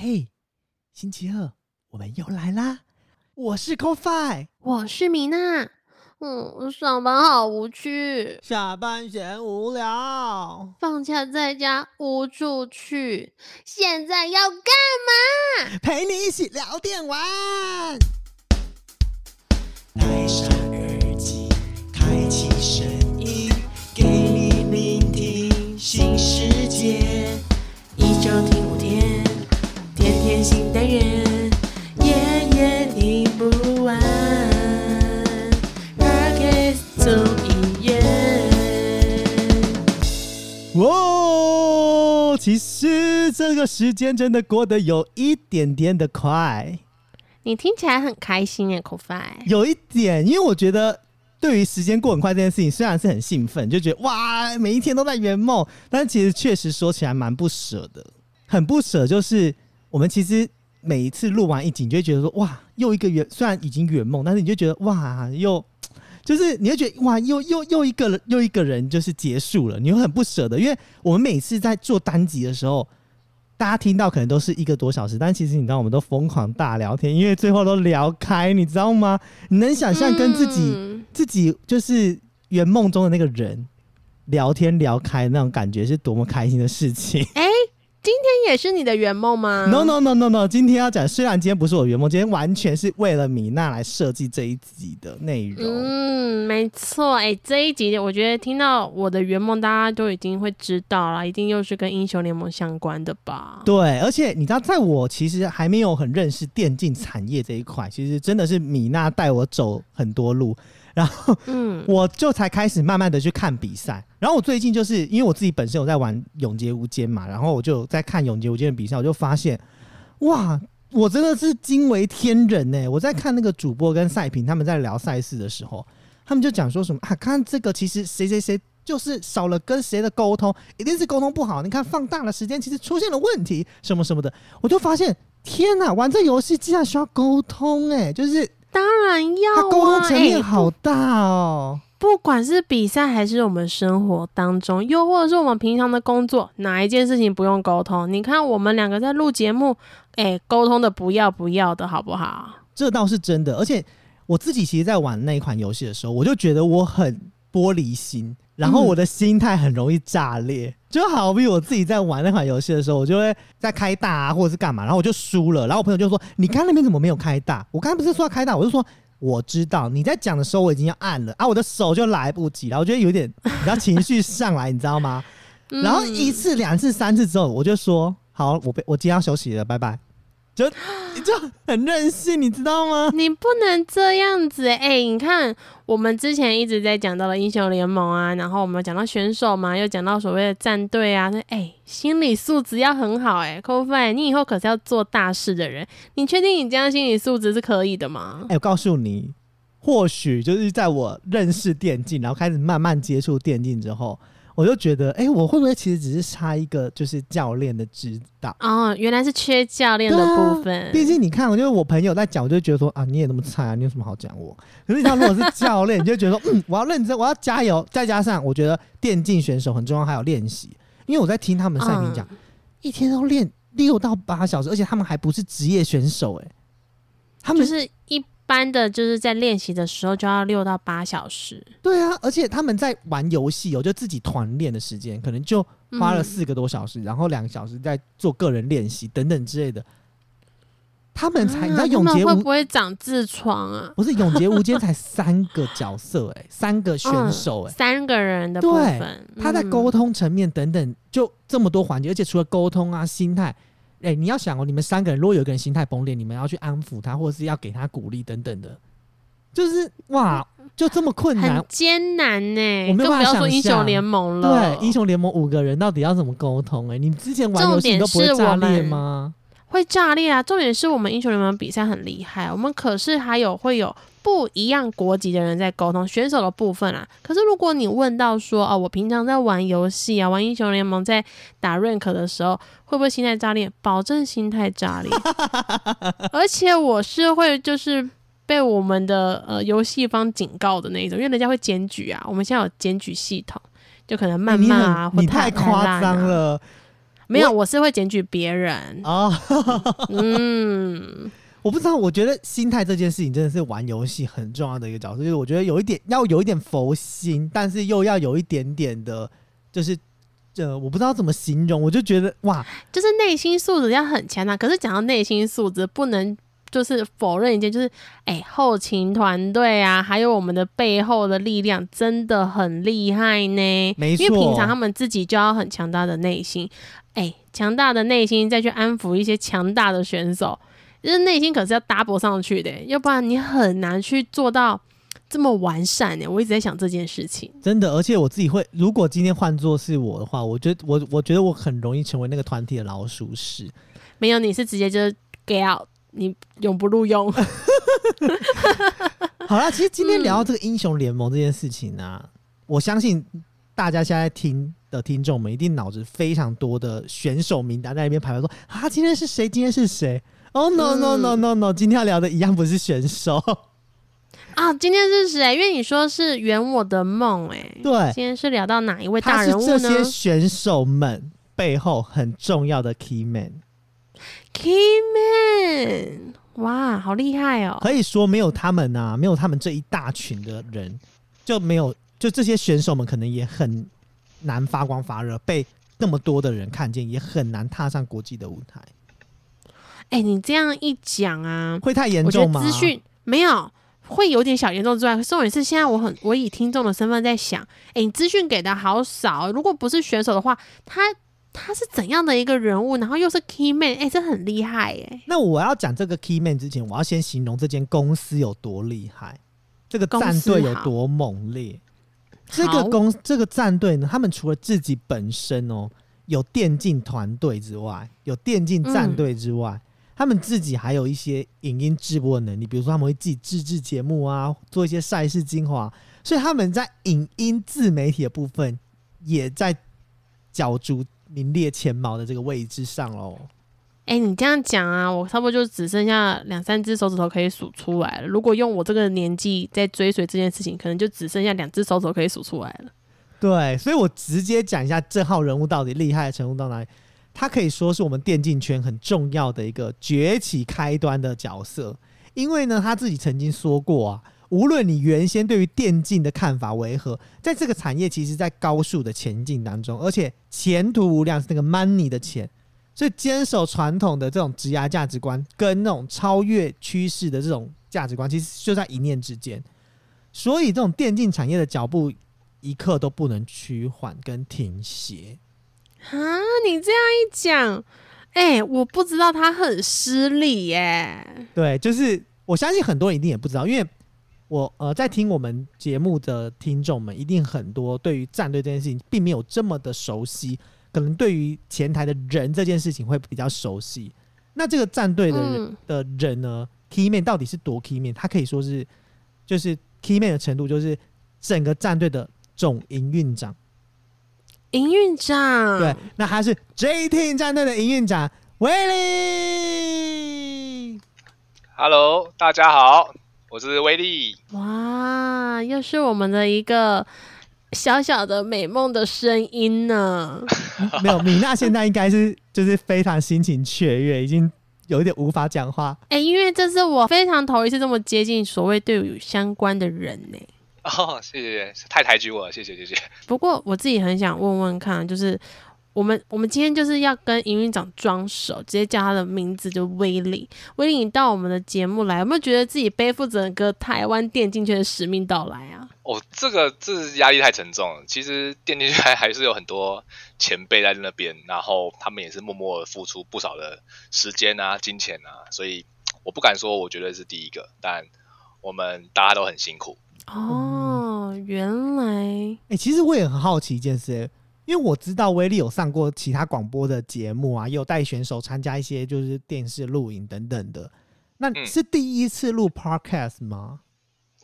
嘿，星期二我们又来啦！我是 CoFi，我是米娜。嗯，上班好无趣，下班闲无聊，放假在家无处去，现在要干嘛？陪你一起聊电玩。戴上耳机，开启声音，给你聆听新世界。一周听天天新单元，夜夜听不完。艺院。哇，其实这个时间真的过得有一点点的快，你听起来很开心耶 f i 有一点，因为我觉得。对于时间过很快这件事情，虽然是很兴奋，就觉得哇，每一天都在圆梦，但其实确实说起来蛮不舍的，很不舍。就是我们其实每一次录完一集，你就会觉得说哇，又一个圆，虽然已经圆梦，但是你就觉得哇，又就是你会觉得哇，又又又一个人又一个人就是结束了，你会很不舍得，因为我们每次在做单集的时候。大家听到可能都是一个多小时，但其实你知道，我们都疯狂大聊天，因为最后都聊开，你知道吗？你能想象跟自己、嗯自己就是圆梦中的那个人聊天聊开那种感觉，是多么开心的事情。哎、今天也是你的圆梦吗 No no no no no！今天要讲，虽然今天不是我圆梦，今天完全是为了米娜来设计这一集的内容。嗯，没错。哎、这一集我觉得听到我的圆梦，大家都已经会知道了，一定又是跟英雄联盟相关的吧？对，而且你知道，在我其实还没有很认识电竞产业这一块，其实真的是米娜带我走很多路，然后嗯，我就才开始慢慢的去看比赛。然后我最近就是因为我自己本身有在玩《永劫无间》嘛，然后我就在看《永劫无间》的比赛，我就发现，哇，我真的是惊为天人呢！我在看那个主播跟赛评他们在聊赛事的时候，他们就讲说什么啊，看这个其实谁谁谁。就是少了跟谁的沟通，一定是沟通不好。你看放大了时间，其实出现了问题，什么什么的，我就发现，天呐，玩这游戏竟然需要沟通、哎，就是当然要它沟通啊！哎、层面好大哦。不管是比赛还是我们生活当中，又或者是我们平常的工作，哪一件事情不用沟通？你看我们两个在录节目，哎、沟通的不要不要的好不好？这倒是真的，而且我自己其实，在玩那一款游戏的时候，我就觉得我很玻璃心，然后我的心态很容易炸裂。就好比我自己在玩那款游戏的时候，我就会在开大啊，或者是干嘛，然后我就输了，然后我朋友就说：“你刚刚那边怎么没有开大？我刚刚不是说要开大？”我就说：“我知道你在讲的时候，我已经要按了啊，我的手就来不及，然后我觉得有点，然后情绪上来，你知道吗？嗯然后一次、两次、三次之后，我就说：好，我被我今天要休息了，拜拜。就就很任性，你知道吗？你不能这样子哎、你看我们之前一直在讲到了英雄联盟啊，然后我们讲到选手嘛，又讲到所谓的战队啊，那哎、心理素质要很好哎、i 你以后可是要做大事的人，你确定你这样心理素质是可以的吗？哎、我告诉你，或许就是在我认识电竞，然后开始慢慢接触电竞之后，我就觉得，哎、我会不会其实只是差一个就是教练的指导？哦，原来是缺教练的部分。毕竟你看，我就是我朋友在讲，我就觉得说啊，你也那么菜啊，你有什么好讲我？可是你看，如果是教练，你就觉得说，嗯，我要认真，我要加油。再加上我觉得电竞选手很重要，还有练习，因为我在听他们赛评讲，嗯一天都练六到八小时，而且他们还不是职业选手、哎，他们就是一般的，就是在练习的时候就要六到八小时，对啊，而且他们在玩游戏哦，就自己团练的时间，可能就花了嗯四个多小时，然后两个小时在做个人练习等等之类的。他们才，你知道啊永劫无他们会不会长痔疮啊？不是永劫无间才三个角色哎、三个选手哎、三个人的部对分，他在沟通，通层面等等，就这么多环节，而且除了沟通啊，心态，哎、你要想哦，你们三个人如果有一个人心态崩裂，你们要去安抚他，或者是要给他鼓励等等的，就是哇，就这么困难很，艰难呢、我没有办法更不要说想英雄联盟了。对，英雄联盟五个人到底要怎么沟通、哎，你之前玩游戏都不会炸裂们吗？会炸裂啊！重点是我们英雄联盟比赛很厉害，我们可是还有会有不一样国籍的人在沟通选手的部分啊。可是如果你问到说哦，我平常在玩游戏啊，玩英雄联盟在打 rank 的时候，会不会心态炸裂？保证心态炸裂，而且我是会就是。被我们的呃游戏方警告的那一种，因为人家会检举啊，我们现在有检举系统，就可能谩骂啊，很你或太太夸张了。没有，我是会检举别人。哦，嗯，我不知道，我觉得心态这件事情真的是玩游戏很重要的一个角色，就是我觉得有一点要有一点佛心，但是又要有一点点的，就是呃，我不知道怎么形容，我就觉得哇，就是内心素质要很强啊。可是讲到内心素质，不能就是否认一件，就是哎、后勤团队啊，还有我们的背后的力量真的很厉害呢。没错因为平常他们自己就要很强大的内心，哎、强大的内心再去安抚一些强大的选手，就是内心可是要 double 上去的，要不然你很难去做到这么完善呢。我一直在想这件事情。真的，而且我自己会，如果今天换作是我的话，我觉得我我觉得我很容易成为那个团体的老鼠屎。没有，你是直接就是 get out，你永不录用。好啦，其实今天聊到这个英雄联盟这件事情呢、我相信大家现在听的听众们一定脑子非常多的选手名单在那边排排说啊，今天是谁？今天是谁？哦、no no no no no，今天要聊的一样不是选手，啊，今天是谁？因为你说是圆我的梦，哎，对今天是聊到哪一位大人物呢这些选手们背后很重要的 key man。？Keyman，哇，好厉害哦！可以说没有他们啊，没有他们这一大群的人，就没有就这些选手们可能也很难发光发热，被那么多的人看见，也很难踏上国际的舞台。哎，你这样一讲啊，会太严重吗？资讯没有。会有点小严重之外，重点是现在我很我以听众的身份在想，哎，你资讯给的好少，如果不是选手的话，他他是怎样的一个人物，然后又是 key man，哎，这很厉害哎。那我要讲这个 key man 之前，我要先形容这间公司有多厉害，这个战队有多猛烈。这个公这个战队呢，他们除了自己本身哦有电竞团队之外，有电竞战队之外，他们自己还有一些影音直播的能力，比如说他们会自己自制节目啊，做一些赛事精华，所以他们在影音自媒体的部分也在角逐名列前茅的这个位置上喽。哎、你这样讲啊，我差不多就只剩下两三只手指头可以数出来了。如果用我这个年纪在追随这件事情，可能就只剩下两只手指头可以数出来了。对，所以我直接讲一下这号人物到底厉害的程度到哪里。他可以说是我们电竞圈很重要的一个崛起开端的角色，因为呢，他自己曾经说过啊，无论你原先对于电竞的看法为何，在这个产业其实在高速的前进当中，而且前途无量是那个 money 的钱，所以坚守传统的这种职涯价值观跟那种超越趋势的这种价值观，其实就在一念之间。所以这种电竞产业的脚步一刻都不能趋缓跟停歇。啊，你这样一讲，哎、我不知道他很失礼耶。对，就是我相信很多人一定也不知道，因为我呃在听我们节目的听众们，一定很多对于战队这件事情并没有这么的熟悉，可能对于前台的人这件事情会比较熟悉。那这个战队的人、嗯的人呢，key man 到底是多 key man？他可以说是就是 key man 的程度，就是整个战队的总营运长。营运长，对，那他是 J Team 战队的营运长威利。Hello，大家好，我是威利。哇，又是我们的一个小小的美梦的声音呢。没有，米娜现在应该是就是非常心情雀跃，已经有一点无法讲话。哎、因为这是我非常头一次这么接近所谓队伍相关的人呢。哦，谢谢，太抬举我了，谢谢谢谢。不过我自己很想问问看，就是我们我们今天就是要跟营运长装熟，直接叫他的名字就威力。威力，你到我们的节目来，有没有觉得自己背负整个台湾电竞圈的使命到来啊？哦，这个这是压力太沉重了。其实电竞圈还是有很多前辈在那边，然后他们也是默默的付出不少的时间啊、金钱啊，所以我不敢说我绝对是第一个，但我们大家都很辛苦。哦，原来哎、其实我也很好奇一件事、欸因为我知道威力有上过其他广播的节目啊，也有带选手参加一些就是电视录影等等的。那嗯是第一次录 podcast 吗？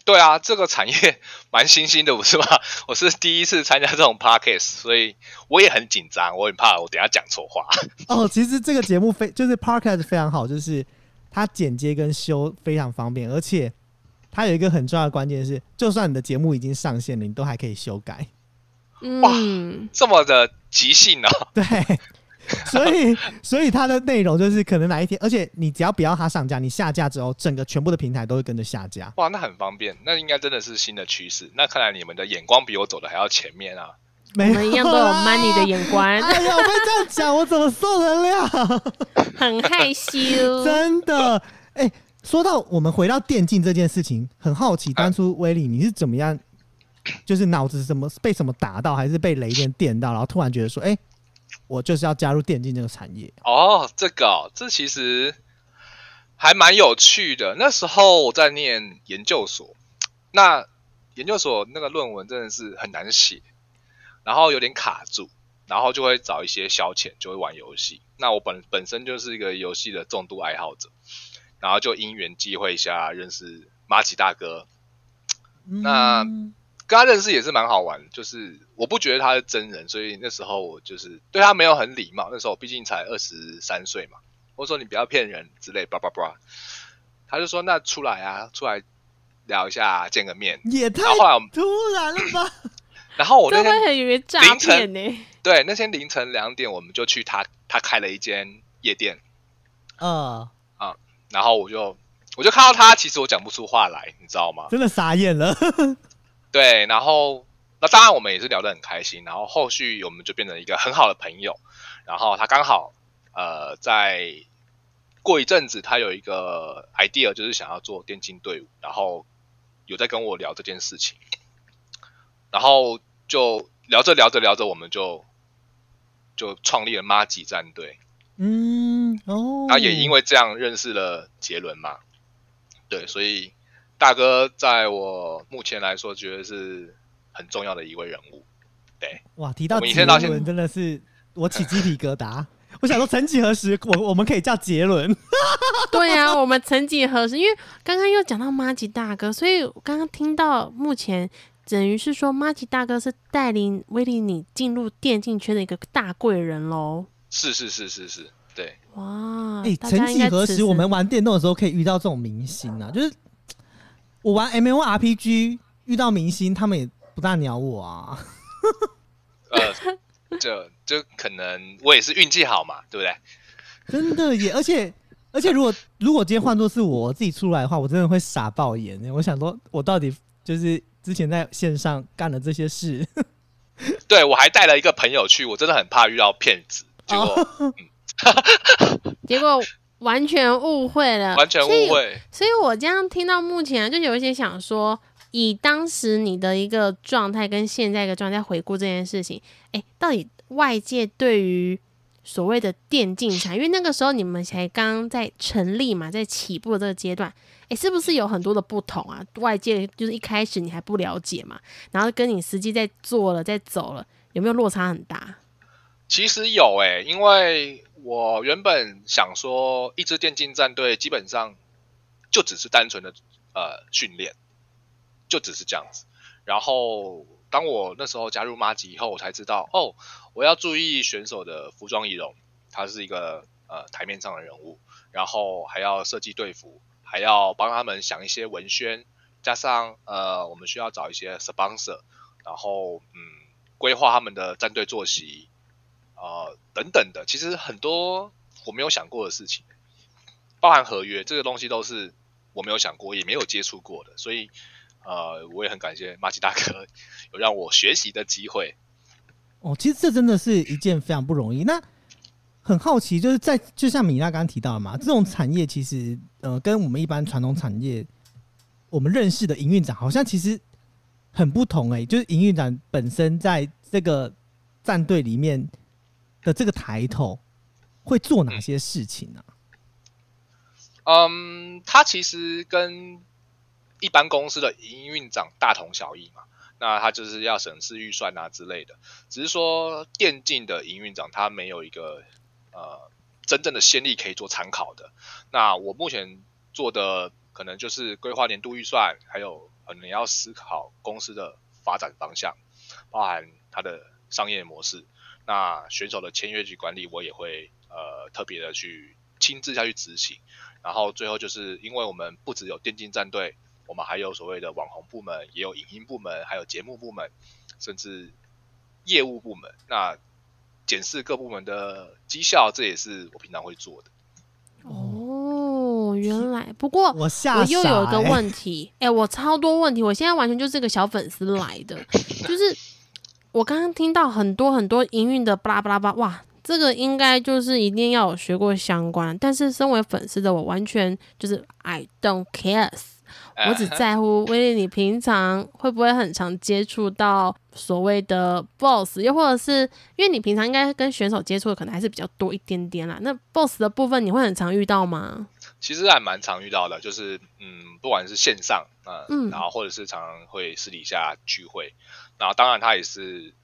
对啊，这个产业蛮新兴的，不是吗？我是第一次参加这种 podcast，所以我也很紧张，我很怕我等下讲错话。哦，其实这个节目非就是 podcast 非常好，就是它剪接跟修非常方便，而且它有一个很重要的关键是，就算你的节目已经上线了，你都还可以修改。嗯，这么的即兴呢、对，所以所以它的内容就是可能哪一天，而且你只要不要它上架，你下架之后，整个全部的平台都会跟着下架。哇，那很方便，那应该真的是新的趋势。那看来你们的眼光比我走的还要前面啊！没我们一样都有 money 的眼光，哎呀，我被这样讲，我怎么受得了？很害羞。真的，哎、说到我们回到电竞这件事情，很好奇，当初威力你是怎么样，就是脑子怎么被什么打到，还是被雷电电到，然后突然觉得说，哎、我就是要加入电竞这个产业。哦，这个哦、这其实还蛮有趣的。那时候我在念研究所，那研究所那个论文真的是很难写，然后有点卡住，然后就会找一些消遣，就会玩游戏。那我本本身就是一个游戏的重度爱好者，然后就因缘际会下认识马奇大哥，那嗯跟他认识也是蛮好玩，就是我不觉得他是真人，所以那时候我就是对他没有很礼貌。那时候我毕竟才二十三岁嘛，我说你不要骗人之类，叭叭叭。他就说那出来啊，出来聊一下，见个面。也太突然了吧？然后我那天很以为诈凌晨骗呢？对那天凌晨两点，我们就去他他开了一间夜店，嗯，然后我就我就看到他，其实我讲不出话来，你知道吗？真的傻眼了。对，然后那当然我们也是聊得很开心，然后后续我们就变成一个很好的朋友。然后他刚好呃在过一阵子，他有一个 idea，就是想要做电竞队伍，然后有在跟我聊这件事情，然后就聊着聊着聊着，我们就就创立了妈吉战队。嗯，哦，那也因为这样认识了杰伦嘛，对，所以大哥在我目前来说，觉得是很重要的一位人物。对哇，提到杰前到现伦真的是我起鸡皮疙瘩。我想说，曾几何时，我我们可以叫杰伦。对啊，我们曾几何时，因为刚刚又讲到马吉大哥，所以我刚刚听到目前等于是说马吉大哥是带领威利你进入电竞圈的一个大贵人喽。是是是是是，对，哇，哎、曾几何时我们玩电动的时候可以遇到这种明星啊？就是我玩 M O R P G 遇到明星，他们也不大鸟我啊。呃，就就可能我也是运气好嘛，对不对？真的耶！而且而且，如果如果今天换作是我自己出来的话，我真的会傻爆眼。我想说，我到底就是之前在线上干了这些事，对我还带了一个朋友去，我真的很怕遇到骗子，结果、哦 结果完全误会了，完全误会。所以我这样听到目前啊就有一些想说，以当时你的一个状态跟现在一个状态回顾这件事情，哎，到底外界对于所谓的电竞产，因为那个时候你们才刚在成立嘛，在起步的这个阶段，哎，是不是有很多的不同啊？外界就是一开始你还不了解嘛，然后跟你实际在做了，在走了，有没有落差很大？其实有诶、因为我原本想说，一支电竞战队基本上就只是单纯的呃训练，就只是这样子。然后当我那时候加入妈吉以后，我才知道哦，我要注意选手的服装仪容，他是一个呃台面上的人物，然后还要设计队服，还要帮他们想一些文宣，加上呃我们需要找一些 sponsor，然后嗯规划他们的战队作息。呃等等的，其实很多我没有想过的事情，包含合约这个东西都是我没有想过，也没有接触过的，所以呃，我也很感谢马吉大哥 有让我学习的机会。哦，其实这真的是一件非常不容易。那很好奇，就是在就像米娜刚刚提到的嘛，这种产业其实呃，跟我们一般传统产业我们认识的营运长好像其实很不同诶、就是营运长本身在这个战队里面的这个抬头会做哪些事情呢、嗯，他其实跟一般公司的营运长大同小异嘛。那他就是要审视预算啊之类的，只是说电竞的营运长他没有一个呃真正的先例可以做参考的。那我目前做的可能就是规划年度预算，还有可能要思考公司的发展方向，包含它的商业模式。那选手的签约及管理，我也会呃特别的去亲自下去执行。然后最后就是因为我们不只有电竞战队，我们还有所谓的网红部门，也有影音部门，还有节目部门，甚至业务部门。那检视各部门的绩效，这也是我平常会做的。哦，原来不过我又有一个问题，哎、我超多问题，我现在完全就是个小粉丝来的，就是我刚刚听到很多很多营运的巴拉巴拉巴，哇，这个应该就是一定要有学过相关，但是身为粉丝的我完全就是 I don't care，呃我只在乎威廉，你平常会不会很常接触到所谓的 boss，又或者是因为你平常应该跟选手接触的可能还是比较多一点点啦，那 boss 的部分你会很常遇到吗？其实还蛮常遇到的，就是嗯，不管是线上啊、呃嗯然后或者是常常会私底下聚会，然后当然他也是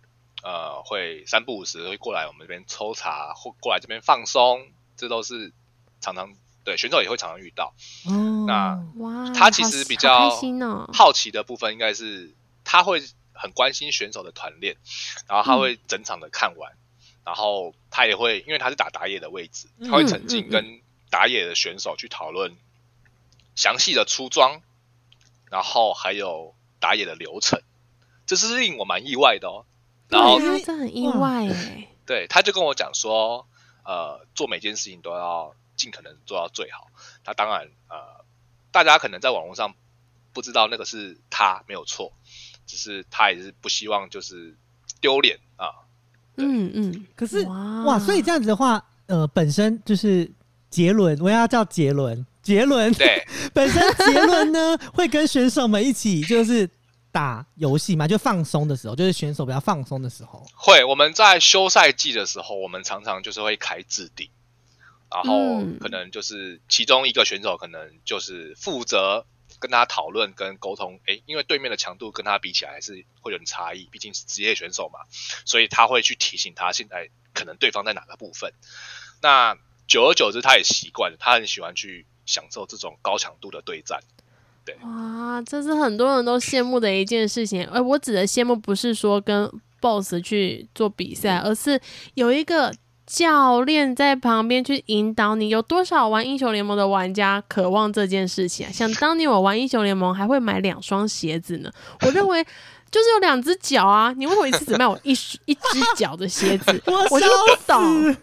呃会三不五时会过来我们这边抽查，或过来这边放松，这都是常常对选手也会常常遇到。哦，那哇，他其实比较好奇的部分应该是他会很关心选手的团练，然后他嗯会整场的看完，然后他也会因为他是打打野的位置，嗯他会曾经跟打野的选手去讨论详细的出装，然后还有打野的流程，这是令我蛮意外的哦。然后对啊，这很意外哎。对，他就跟我讲说，呃，做每件事情都要尽可能做到最好。那当然，呃，大家可能在网络上不知道那个是他没有错，只是他也是不希望就是丢脸啊。嗯嗯，可是哇哇，所以这样子的话，呃，本身就是杰伦，我要叫杰伦，杰伦对，本身杰伦呢会跟选手们一起就是打游戏嘛，就放松的时候，就是选手比较放松的时候。会我们在休赛季的时候，我们常常就是会开置顶，然后嗯可能就是其中一个选手可能就是负责跟他讨论跟沟通，诶，因为对面的强度跟他比起来还是会有点差异，毕竟是职业选手嘛，所以他会去提醒他现在可能对方在哪个部分。那久而久之，他也习惯了，他很喜欢去享受这种高强度的对战。哇，这是很多人都羡慕的一件事情。而我指的羡慕不是说跟 BOSS 去做比赛，而是有一个教练在旁边去引导你。有多少玩英雄联盟的玩家渴望这件事情啊？想当年我玩英雄联盟还会买两双鞋子呢。我认为。就是有两只脚啊，你为什么一次只卖我一一只脚的鞋子？我就不懂。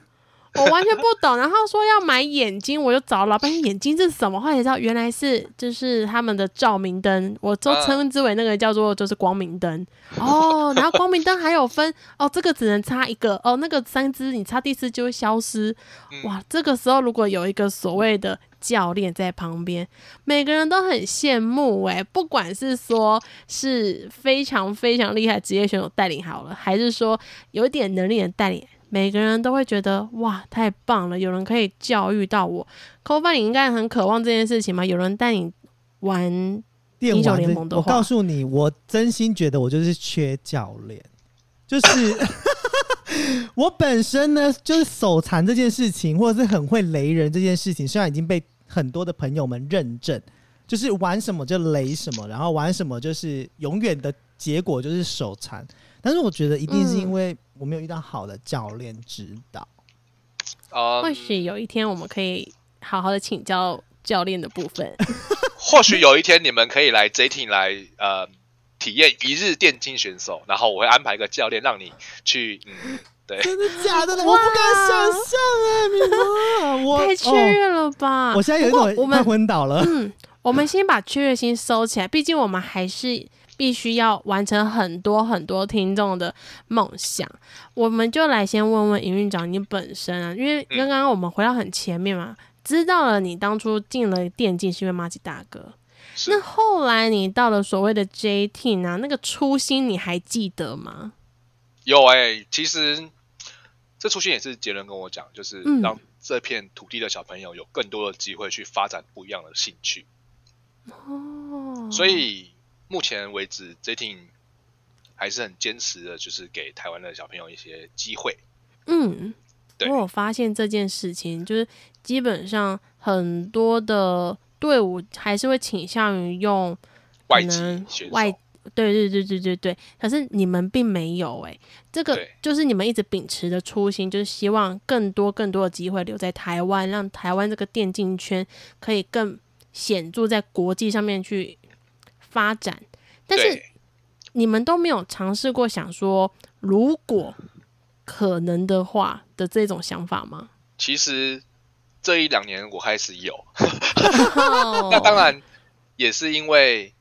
我完全不懂，然后说要买眼睛，我就找老半天眼睛是什么，后来才知道原来是就是他们的照明灯，我都称之为那个叫做就是光明灯哦。然后光明灯还有分哦，这个只能插一个哦，那个三支你插第四就会消失。哇，这个时候如果有一个所谓的教练在旁边，每个人都很羡慕诶、不管是说是非常非常厉害职业选手带领好了，还是说有一点能力的带领。每个人都会觉得哇，太棒了！有人可以教育到我。扣饭，你应该很渴望这件事情吗？有人带你玩，英雄电玩我联盟的话告诉你，我真心觉得我就是缺教练，就是 我本身呢，就是手残这件事情，或者是很会雷人这件事情，虽然已经被很多的朋友们认证，就是玩什么就雷什么，然后玩什么就是永远的结果就是手残，但是我觉得一定是因为我没有遇到好的教练指导。呃，或许有一天我们可以好好的请教教练的部分。或许有一天你们可以来 J Team 来呃体验一日电竞选手，然后我会安排一个教练让你去，嗯，对，真的假的呢？我不敢想象哎，米妈，我太雀哦跃了吧！我现在有一种快昏倒了。嗯，我们先把雀跃心收起来，毕竟我们还是必须要完成很多很多听众的梦想。我们就来先问问营运长你本身啊，因为嗯刚刚我们回到很前面嘛，知道了你当初进了电竞是因为马吉大哥，那后来你到了所谓的 J Team 啊，那个初心你还记得吗？有哎、其实这初心也是杰伦跟我讲，就是嗯让这片土地的小朋友有更多的机会去发展不一样的兴趣。哦，所以目前为止，J Team 还是很坚持的，就是给台湾的小朋友一些机会。嗯，对我有发现这件事情，就是基本上很多的队伍还是会倾向于用外籍选手外，对对对对对对。可是你们并没有诶、这个就是你们一直秉持的初心，就是希望更多更多的机会留在台湾，让台湾这个电竞圈可以更显著在国际上面去发展。但是你们都没有尝试过想说，如果可能的话的这种想法吗？其实这一两年我开始有，那 那当然也是因为，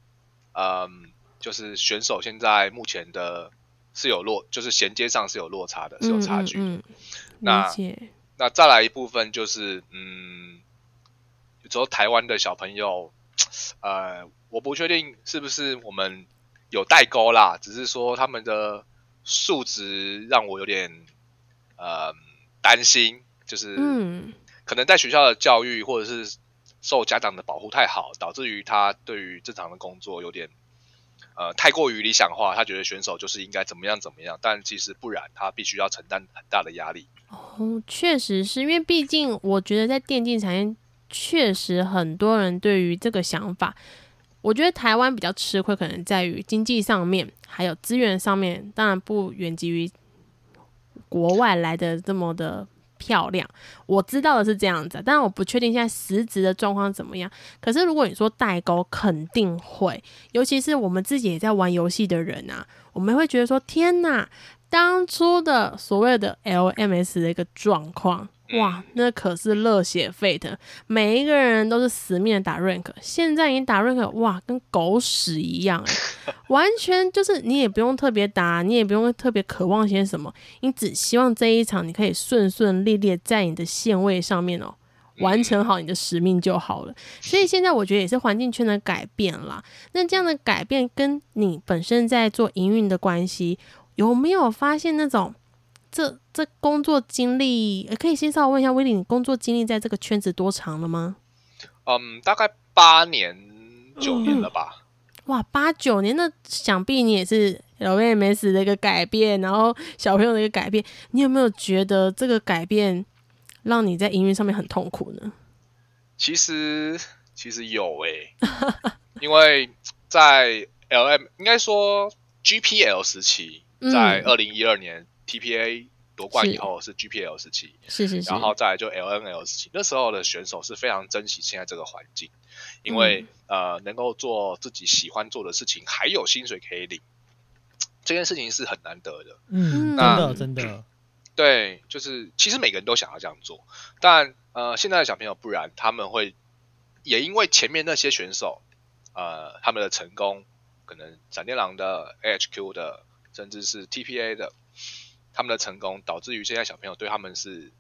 嗯，就是选手现在目前的是有落，就是衔接上是有落差的，是有差距的。嗯嗯嗯那那再来一部分就是，嗯，有时候台湾的小朋友，呃，我不确定是不是我们有代沟啦，只是说他们的素质让我有点呃担心，就是嗯可能在学校的教育或者是受家长的保护太好，导致于他对于正常的工作有点呃太过于理想化，他觉得选手就是应该怎么样怎么样，但其实不然，他必须要承担很大的压力。哦，确实是因为毕竟我觉得在电竞产业，确实很多人对于这个想法，我觉得台湾比较吃亏，可能在于经济上面，还有资源上面，当然不远及于国外来的这么的漂亮。我知道的是这样子，但是我不确定现在实质的状况怎么样。可是如果你说代沟，肯定会，尤其是我们自己也在玩游戏的人啊，我们会觉得说，天哪！当初的所谓的 LMS 的一个状况，哇，那可是热血沸腾，每一个人都是死命的打 rank，现在已经打 rank，哇，跟狗屎一样哎，完全就是你也不用特别打，你也不用特别渴望些什么，你只希望这一场你可以顺顺利利在你的线位上面哦。完成好你的使命就好了，所以现在我觉得也是环境圈的改变啦。那这样的改变跟你本身在做营运的关系，有没有发现那种这这工作经历？呃可以先稍微问一下威利，你工作经历在这个圈子多长了吗？嗯，大概八年九年了吧。哇，八九年，那想必你也是 LMS 的一个改变，然后小朋友的一个改变，你有没有觉得这个改变让你在营运上面很痛苦呢？其实其实有诶、因为在 LM 应该说 GPL 时期，嗯在二零一二年 TPA 夺冠以后是 GPL 时期，是是是，然后再来就 LNL 时期，那时候的选手是非常珍惜现在这个环境，因为、呃能够做自己喜欢做的事情，还有薪水可以领，这件事情是很难得的。嗯，真那的真的，对，就是其实每个人都想要这样做，但呃，现在的小朋友不然，他们会也因为前面那些选手，呃，他们的成功，可能闪电狼的、AHQ 的，甚至是 TPA 的，他们的成功，导致于现在小朋友对他们是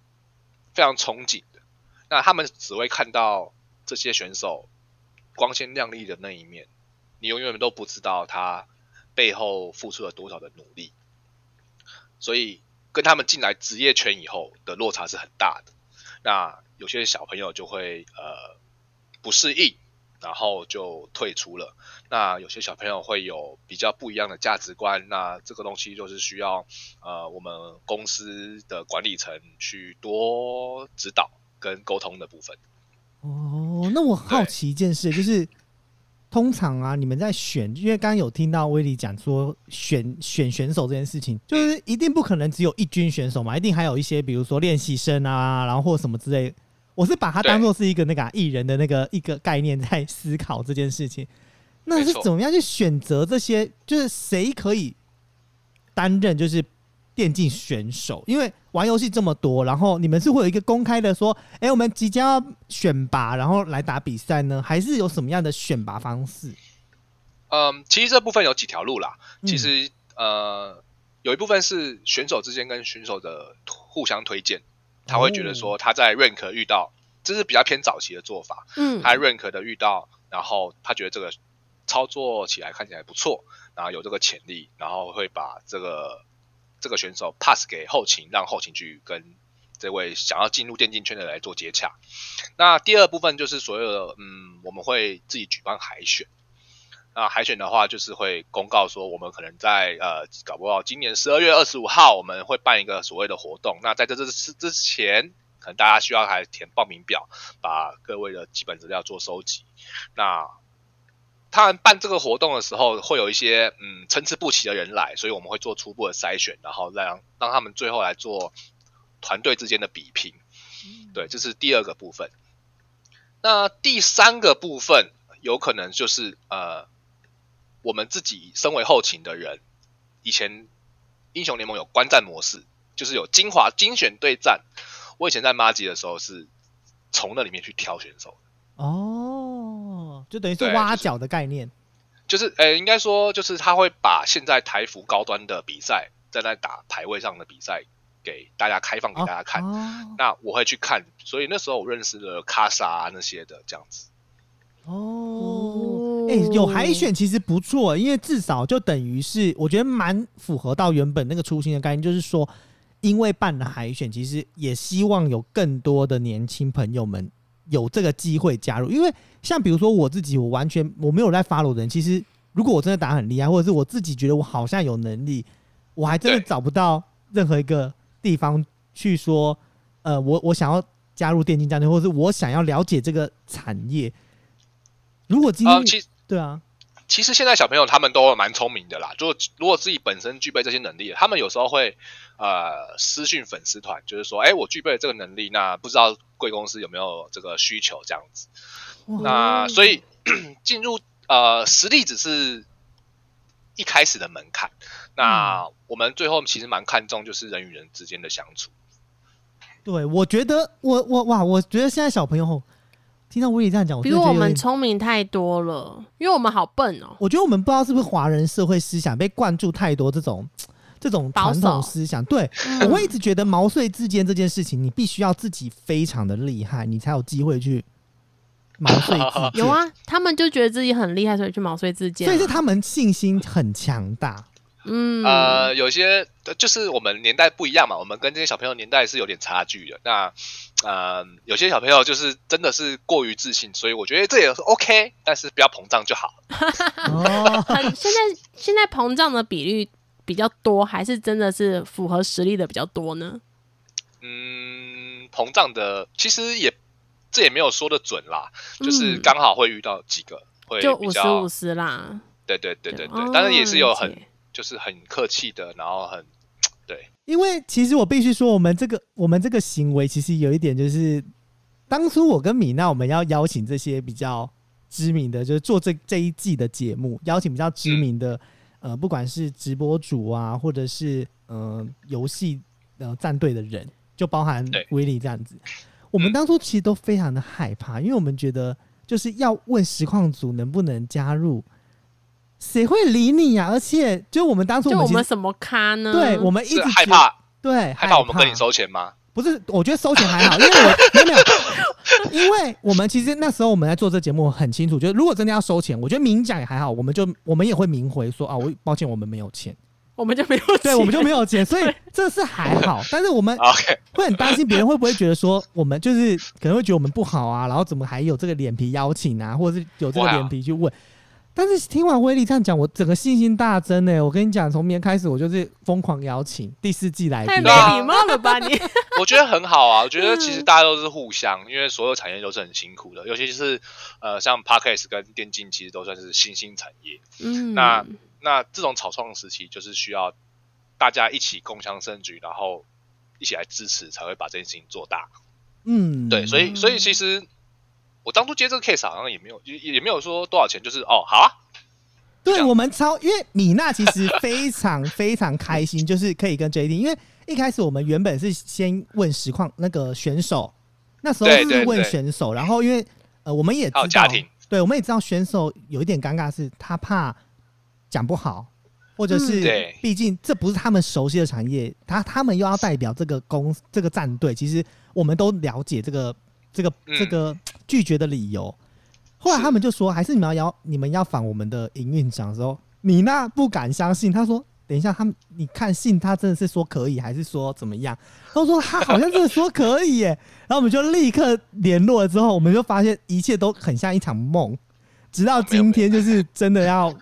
非常憧憬的。那他们只会看到这些选手光鲜亮丽的那一面，你永远都不知道他背后付出了多少的努力。所以跟他们进来职业圈以后的落差是很大的。那有些小朋友就会呃不适应，然后就退出了。那有些小朋友会有比较不一样的价值观，那这个东西就是需要呃我们公司的管理层去多指导跟沟通的部分。哦，那我好奇一件事，就是通常啊，你们在选，因为刚刚有听到威利讲说选选选手这件事情，就是一定不可能只有一军选手嘛，一定还有一些比如说练习生啊，然后或什么之类。我是把它当做是一个那个啊艺、人的那个一个概念在思考这件事情。那是怎么样去选择这些？就是谁可以担任就是电竞选手？因为玩游戏这么多，然后你们是会有一个公开的说，哎、我们即将要选拔，然后来打比赛呢？还是有什么样的选拔方式？嗯，其实这部分有几条路啦。嗯其实呃，有一部分是选手之间跟选手的互相推荐，他会觉得说他在 rank 遇到，这是比较偏早期的做法。嗯，他 rank 的遇到，然后他觉得这个操作起来看起来不错，然后有这个潜力，然后会把这个这个选手 pass 给后勤，让后勤去跟这位想要进入电竞圈的来做接洽。那第二部分就是所有的，嗯，我们会自己举办海选。那海选的话，就是会公告说，我们可能在呃，搞不好今年十二月二十五号，我们会办一个所谓的活动。那在这这之之前，可能大家需要还填报名表，把各位的基本资料做收集。那他们办这个活动的时候，会有一些嗯参差不齐的人来，所以我们会做初步的筛选，然后让让他们最后来做团队之间的比拼。对，这是第二个部分。那第三个部分有可能就是呃，我们自己身为后勤的人，以前英雄联盟有观战模式，就是有精华精选对战。我以前在妈吉的时候是从那里面去挑选手的，哦，就等于挖角的概念。就是呃，应该说就是他会把现在台服高端的比赛，在那打排位上的比赛给大家开放给大家看。哦那我会去看，所以那时候我认识了卡莎、啊、那些的这样子。哦，哎、有海选其实不错，因为至少就等于是我觉得蛮符合到原本那个初心的概念，就是说，因为办了海选，其实也希望有更多的年轻朋友们有这个机会加入。因为像比如说我自己，我完全我没有在 follow 的人，其实如果我真的打很厉害，或者是我自己觉得我好像有能力，我还真的找不到任何一个地方去说，呃，我我想要加入电竞战队，或者是我想要了解这个产业。如果今天、呃，其对啊，其实现在小朋友他们都蛮聪明的啦，就如果自己本身具备这些能力，他们有时候会呃私讯粉丝团，就是说，哎，我具备了这个能力，那不知道贵公司有没有这个需求？这样子。那所以 进入呃实力只是一开始的门槛，那我们最后其实蛮看重就是人与人之间的相处。对，我觉得我我哇，我觉得现在小朋友听到威利这样讲，我比我们聪明太多了，因为我们好笨哦。我觉得我们不知道是不是华人社会思想被灌注太多这种 这种保传统守思想。对，嗯我会一直觉得毛遂自荐这件事情，你必须要自己非常的厉害，你才有机会去毛遂自荐。有，啊，他们就觉得自己很厉害，所以去毛遂自荐啊。所以是他们信心很强大。嗯，呃，有些呃就是我们年代不一样嘛，我们跟这些小朋友年代是有点差距的。那呃，有些小朋友就是真的是过于自信，所以我觉得这也是 OK，但是不要膨胀就好。哦，很现在现在膨胀的比率比较多，还是真的是符合实力的比较多呢？嗯，膨胀的其实也这也没有说的准啦，就是嗯刚好会遇到几个会就五十五十啦。对对对对对当然也是有很就是很客气的，然后很 对，因为其实我必须说，我们这个我们这个行为其实有一点就是，当初我跟米娜我们要邀请这些比较知名的，就是做这这一季的节目，邀请比较知名的，呃，不管是直播主啊，或者是嗯游戏呃战队的人，就包含对威力这样子。我们嗯当初其实都非常的害怕，因为我们觉得就是要问实况组能不能加入，谁会理你呀、而且就我们当初就我们什么咖呢？对我们一直是害怕对害怕我们跟你收钱吗？不是，我觉得收钱还好，因为我 没有因为我们其实那时候我们在做这节目很清楚，就是如果真的要收钱，我觉得明讲也还好，我们就我们也会明回说啊，我抱歉我们没有钱，我们就没有钱，对，我们就没有钱，所以 这是还好，但是我们 OK，会很担心别人会不会觉得说我们就是可能会觉得我们不好啊，然后怎么还有这个脸皮邀请啊，或者是有这个脸皮去问。但是听完威力这样讲，我整个信心大增呢、我跟你讲，从明天开始我就是疯狂邀请第四季来宾太没。礼貌了吧你？我觉得很好啊，我觉得其嗯实大家都是互相，因为所有产业都是很辛苦的，尤其是呃像 Podcast 跟电竞，其实都算是新兴产业。嗯，那那这种草创时期，就是需要大家一起共襄盛举，然后一起来支持，才会把这件事情做大。嗯，对，所以所以其实我当初接这个 case 好像也没有也也没有说多少钱，就是哦好啊，对我们超，因为米娜其实非常非常开心，就是可以跟 JD，因为一开始我们原本是先问实况那个选手，那时候是问选手，然后因为呃我们也知道家庭，对，我们也知道选手有一点尴尬，是他怕讲不好，或者嗯是对。毕竟这不是他们熟悉的产业，他他们又要代表这个公这个战队，其实我们都了解这个这个嗯这个拒绝的理由。后来他们就说，还是你们要邀你们要访我们的营运长的时候，米娜不敢相信，他说。等一下，他们你看信他真的是说可以，还是说怎么样？他说他好像真的说可以耶，然后我们就立刻联络了，之后我们就发现一切都很像一场梦，直到今天就是真的要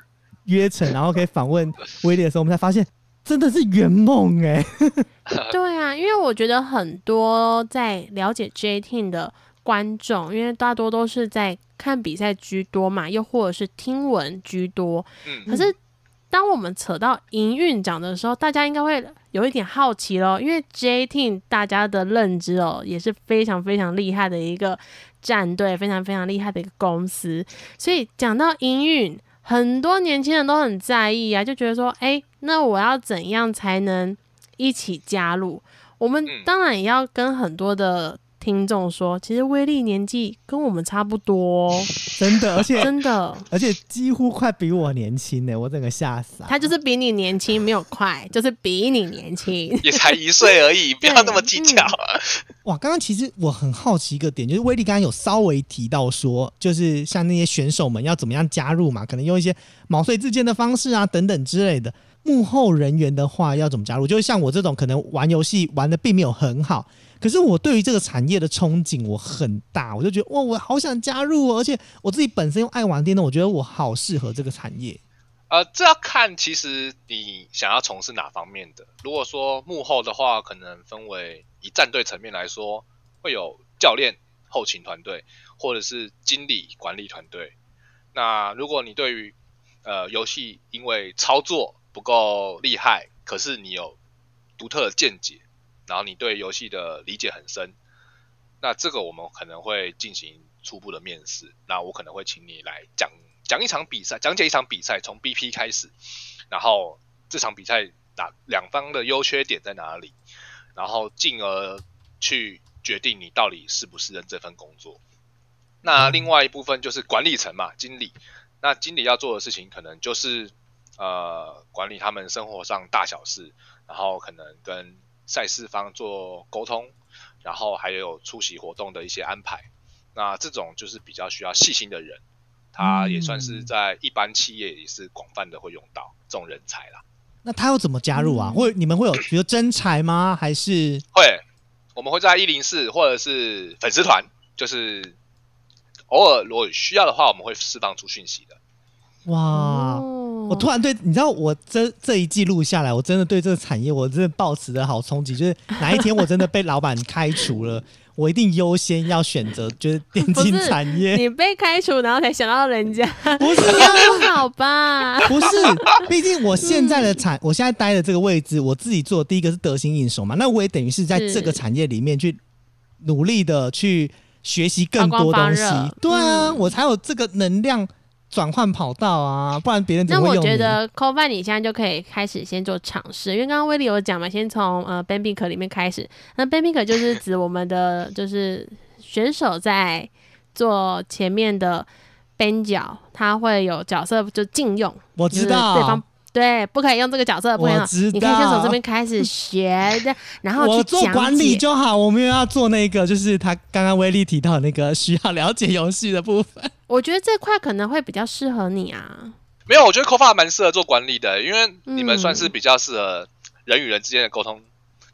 约成，然后可以访问威廉的时候，我们才发现真的是圆梦哎。对啊，因为我觉得很多在了解 J Team 的观众，因为大多都是在看比赛居多嘛，又或者是听闻居多。嗯，可是当我们扯到营运长的时候，大家应该会有一点好奇咯，因为 J Team 大家的认知哦，也是非常非常厉害的一个战队，非常非常厉害的一个公司。所以讲到营运，很多年轻人都很在意啊，就觉得说，哎，那我要怎样才能一起加入。我们嗯当然也要跟很多的听众说，其实威力年纪跟我们差不多哦，真的，而且真的，而且几乎快比我年轻呢，我整个吓傻。他就是比你年轻，没有快，就是比你年轻。也才一岁而已，不要那么计较。哇，刚刚其实我很好奇一个点，就是威力刚刚有稍微提到说，就是像那些选手们要怎么样加入嘛，可能用一些毛遂自荐的方式啊等等之类的。幕后人员的话要怎么加入？就是像我这种可能玩游戏玩的并没有很好，可是我对于这个产业的憧憬我很大，我就觉得哇，我好想加入哦，而且我自己本身又爱玩电动，我觉得我好适合这个产业。呃，这要看其实你想要从事哪方面的。如果说幕后的话，可能分为以战队层面来说，会有教练、后勤团队，或者是经理管理团队。那如果你对于呃游戏因为操作不够厉害，可是你有独特的见解，然后你对游戏的理解很深，那这个我们可能会进行初步的面试。那我可能会请你来讲讲一场比赛，讲解一场比赛，从 BP 开始，然后这场比赛打两方的优缺点在哪里，然后进而去决定你到底适不适任这份工作。那另外一部分就是管理层嘛，经理。那经理要做的事情可能就是呃管理他们生活上大小事，然后可能跟赛事方做沟通，然后还有出席活动的一些安排。那这种就是比较需要细心的人，他也算是在一般企业也是广泛的会用到这种人才啦。那他要怎么加入啊？嗯或者你们会有比如征才吗？还是会，我们会在一零四或者是粉丝团，就是偶尔如果需要的话，我们会释放出讯息的。哇？哦。我突然对，你知道，我这这一季录下来，我真的对这个产业，我真的抱持的好冲击，就是哪一天我真的被老板开除了，我一定优先要选择就是电竞产业，你被开除，然后才想到人家，不是。好吧？不是，毕竟我现在的产，我现在待的这个位置，我自己做的第一个是得心应手嘛，那我也等于是在这个产业里面去努力的去学习更多东西。对啊，嗯我才有这个能量转换跑道啊，不然别人怎那我？觉得 c o f i 你现在就可以开始先做尝试，因为刚刚威利有讲嘛，先从呃 b a n b i k 里面开始。那 b a n b i k 就是 指我们的就是选手在做前面的边角，他会有角色就禁用，我知道，对方对不可以用这个角色，不可以用我知。你可以先从这边开始学的，然后我去讲做管理。就好，我们又要做那个，就是他刚刚威力提到的那个需要了解游戏的部分。我觉得这块可能会比较适合你啊。没有，我觉得 COFA 蛮适合做管理的，因为你们嗯算是比较适合人与人之间的沟通。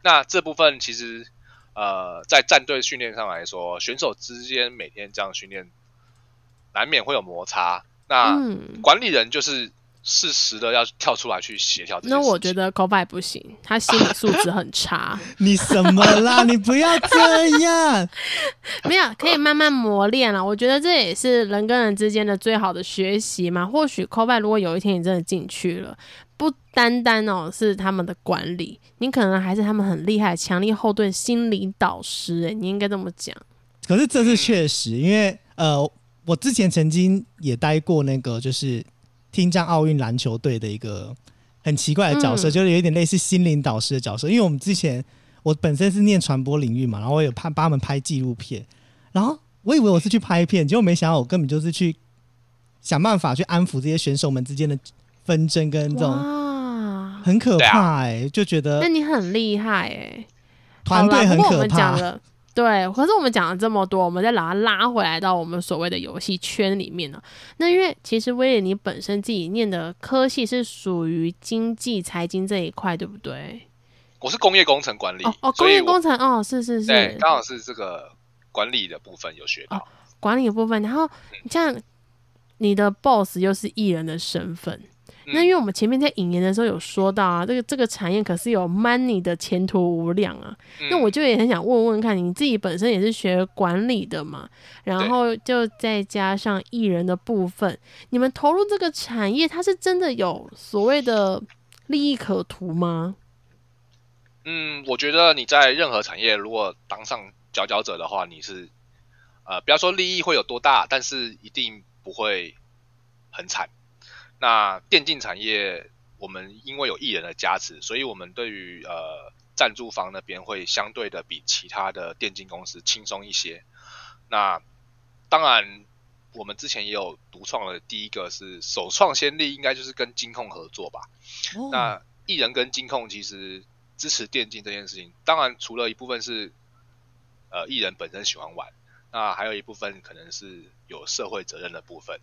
那这部分其实呃，在战队训练上来说，选手之间每天这样训练，难免会有摩擦。那嗯，管理人就是适时的要跳出来去协调那。我觉得 c o f i 不行，他心理素质很差。你什么啦？你不要这样。没有，可以慢慢磨练了。我觉得这也是人跟人之间的最好的学习嘛。或许 c o b a 如果有一天你真的进去了，不单单哦是他们的管理，你可能还是他们很厉害、强力后盾心理导师。哎，你应该这么讲。可是这是确实，因为呃，我之前曾经也待过那个就是听障奥运篮球队的一个很奇怪的角色，嗯就是有一点类似心灵导师的角色。因为我们之前我本身是念传播领域嘛，然后我有拍帮他们拍纪录片，然后我以为我是去拍片，结果没想到我根本就是去想办法去安抚这些选手们之间的纷争跟这种，很可怕哎、就觉得那你很厉害哎。团队很可怕。了。对，可是我们讲了这么多，我们再把它拉回来到我们所谓的游戏圈里面呢。那因为其实威廉你本身自己念的科系是属于经济财经这一块，对不对？我是工业工程管理，哦工业工程哦，是是是对是，刚好是这个管理的部分有学到。管理的部分。然后这样，你的 boss 又是艺人的身份。嗯那因为我们前面在引言的时候有说到啊，这个这个产业可是有 money 的前途无量啊。那嗯我就也很想问问看，你自己本身也是学管理的嘛，然后就再加上艺人的部分，你们投入这个产业，它是真的有所谓的利益可图吗？嗯，我觉得你在任何产业如果当上佼佼者的话，你是呃，不要说利益会有多大，但是一定不会很惨。那电竞产业，我们因为有艺人的加持，所以我们对于呃赞助方那边会相对的比其他的电竞公司轻松一些。那当然，我们之前也有独创的，第一个是首创先例，应该就是跟金控合作吧。哦那艺人跟金控其实支持电竞这件事情，当然除了一部分是呃艺人本身喜欢玩，那还有一部分可能是有社会责任的部分。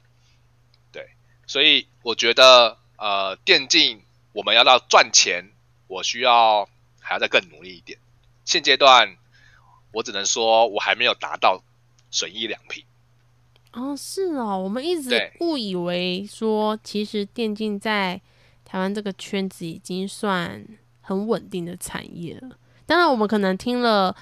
对，所以我觉得呃电竞我们要到赚钱，我需要还要再更努力一点。现阶段我只能说我还没有达到损益两平。哦，是哦，我们一直误以为说，其实电竞在台湾这个圈子已经算很稳定的产业了。当然，我们可能听了，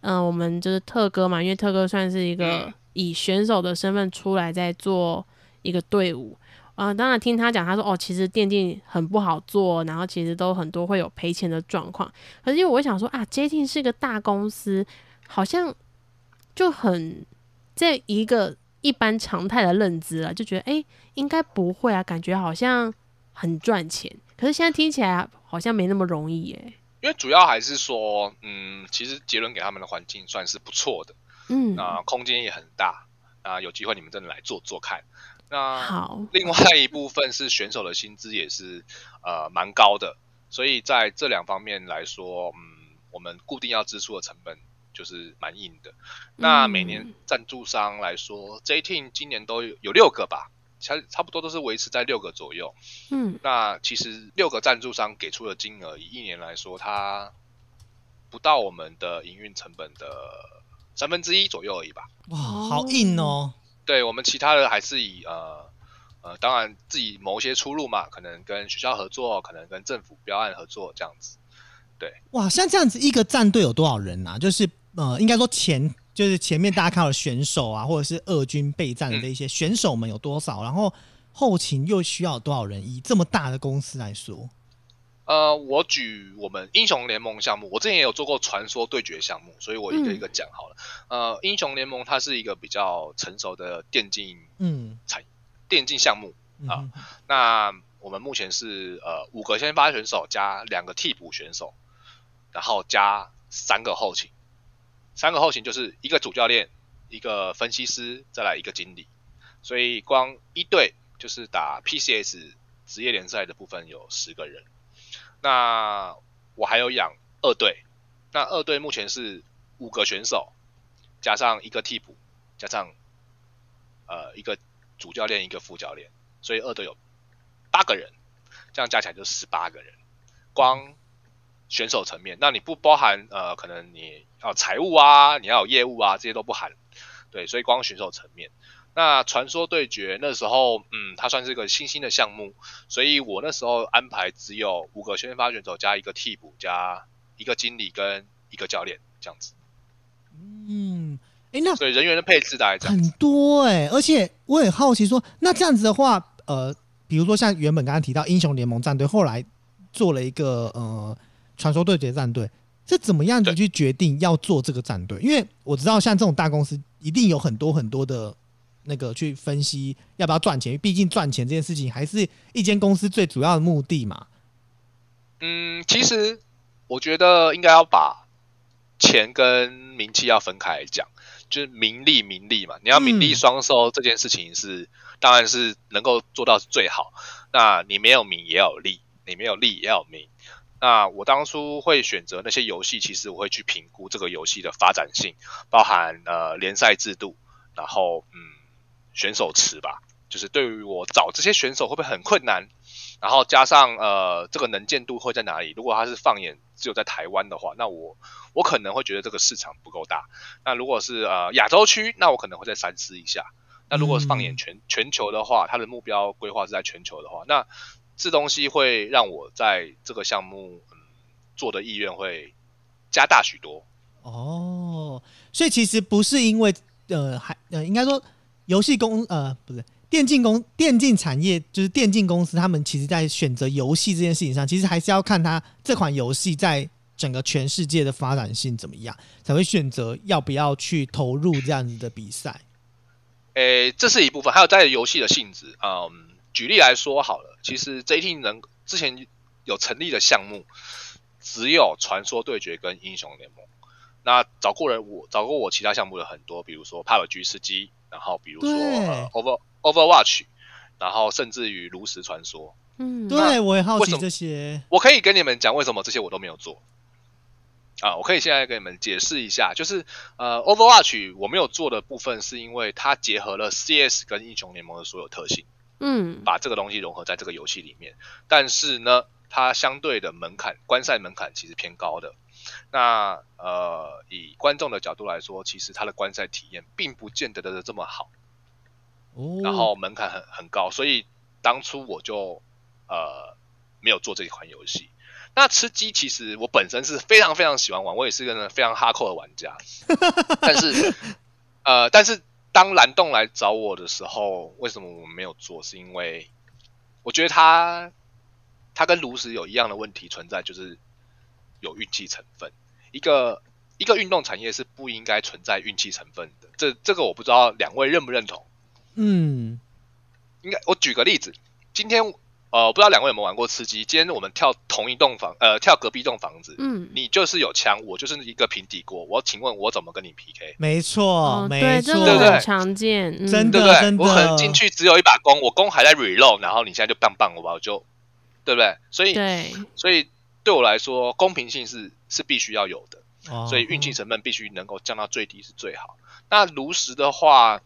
嗯、我们就是特哥嘛，因为特哥算是一个嗯以选手的身份出来在做一个队伍。啊、当然听他讲，他说哦，其实电竞很不好做，然后其实都很多会有赔钱的状况。可是因为我想说啊，J Team 是个大公司，好像就很这一个一般常态的认知了，就觉得诶应该不会啊，感觉好像很赚钱。可是现在听起来好像没那么容易耶。因为主要还是说，嗯，其实杰伦给他们的环境算是不错的，嗯，那空间也很大，那有机会你们真的来做做看。那好，另外一部分是选手的薪资也是呃蛮高的，所以在这两方面来说，嗯，我们固定要支出的成本就是蛮硬的。那每年嗯赞助商来说，J Team 今年都有有六个吧，差差不多都是维持在六个左右。嗯那其实六个赞助商给出的金额，以一年来说，它不到我们的营运成本的三分之一左右而已吧。哇，好硬哦。对我们其他的还是以呃呃，当然自己谋一些出路嘛，可能跟学校合作，可能跟政府标案合作这样子。对哇，像这样子一个战队有多少人啊？就是呃，应该说前就是前面大家看到的选手啊，或者是二军备战的这一些选手们有多少？然后后勤又需要多少人？以这么大的公司来说，呃，我举我们英雄联盟项目，我之前也有做过传说对决项目，所以我一个一个讲好了。呃，英雄联盟它是一个比较成熟的电竞嗯。产电竞项目，嗯啊。那我们目前是呃五个先发选手加两个替补选手，然后加三个后勤，三个后勤就是一个主教练、一个分析师，再来一个经理，所以光一队就是打 PCS 职业联赛的部分有十个人。那我还有养二队，那二队目前是五个选手，加上一个替补，加上呃一个主教练一个副教练，所以二队有八个人，这样加起来就十八个人。光选手层面，那你不包含呃，可能你要财务啊，你要有业务啊，这些都不含。对，所以光选手层面，那传说对决那时候，嗯，它算是一个新兴的项目，所以我那时候安排只有五个先发选手加一个替补加一个经理跟一个教练这样子，嗯，哎、那所以人员的配置大概这样很。多哎、而且我很好奇说，那这样子的话，呃，比如说像原本刚刚提到英雄联盟战队，后来做了一个呃传说对决战队，是怎么样子去决定要做这个战队？因为我知道像这种大公司一定有很多很多的那个去分析要不要赚钱，毕竟赚钱这件事情还是一间公司最主要的目的嘛。嗯，其实我觉得应该要把钱跟名气要分开来讲，就是名利名利嘛，你要名利双收这件事情是，当然是能够做到最好。那你没有名也有利，你没有利也有名。那我当初会选择那些游戏，其实我会去评估这个游戏的发展性，包含呃联赛制度，然后嗯选手池吧，就是对于我找这些选手会不会很困难，然后加上呃这个能见度会在哪里？如果他是放眼只有在台湾的话，那我我可能会觉得这个市场不够大。那如果是呃亚洲区，那我可能会再三思一下。那如果是放眼全全球的话，它的目标规划是在全球的话，那这东西会让我在这个项目嗯做的意愿会加大许多。哦，所以其实不是因为呃，还呃，应该说游戏公呃不是电竞公电竞产业，就是电竞公司，他们其实在选择游戏这件事情上，其实还是要看它这款游戏在整个全世界的发展性怎么样，才会选择要不要去投入这样子的比赛。诶，这是一部分，还有在游戏的性质。嗯，举例来说好了，其实 J T 能之前有成立的项目，只有传说对决跟英雄联盟。那找过人我找过我其他项目的很多，比如说 PUBG 吃鸡，然后比如说呃 Over Overwatch，然后甚至于炉石传说。嗯，对，我也好奇为什么这些。我可以跟你们讲为什么这些我都没有做啊，我可以现在跟你们解释一下，就是呃，Overwatch 我没有做的部分是因为它结合了 CS 跟英雄联盟的所有特性，嗯，把这个东西融合在这个游戏里面，但是呢，它相对的门槛观赛门槛其实偏高的。那呃，以观众的角度来说，其实他的观赛体验并不见得的这么好，哦，然后门槛很很高，所以当初我就呃没有做这一款游戏。那吃鸡其实我本身是非常非常喜欢玩，我也是个非常哈扣的玩家。但是呃，但是当蓝洞来找我的时候，为什么我没有做？是因为我觉得它它跟炉石有一样的问题存在，就是有运气成分。一个一个运动产业是不应该存在运气成分的。这这个我不知道两位认不认同。嗯，应该我举个例子，今天呃，不知道两位有没有玩过吃鸡？今天我们跳同一栋房，呃，跳隔壁栋房子，嗯，你就是有枪，我就是一个平底锅，我请问我怎么跟你 PK？没错，哦，没对，这错，个对对很常见，嗯真的对我可能进去只有一把弓，我弓还在 reload，然后你现在就棒棒我吧，我就对不对？所以对，所以对我来说，公平性是是必须要有的。哦所以运气成分必须能够降到最低是最好。那炉石的话，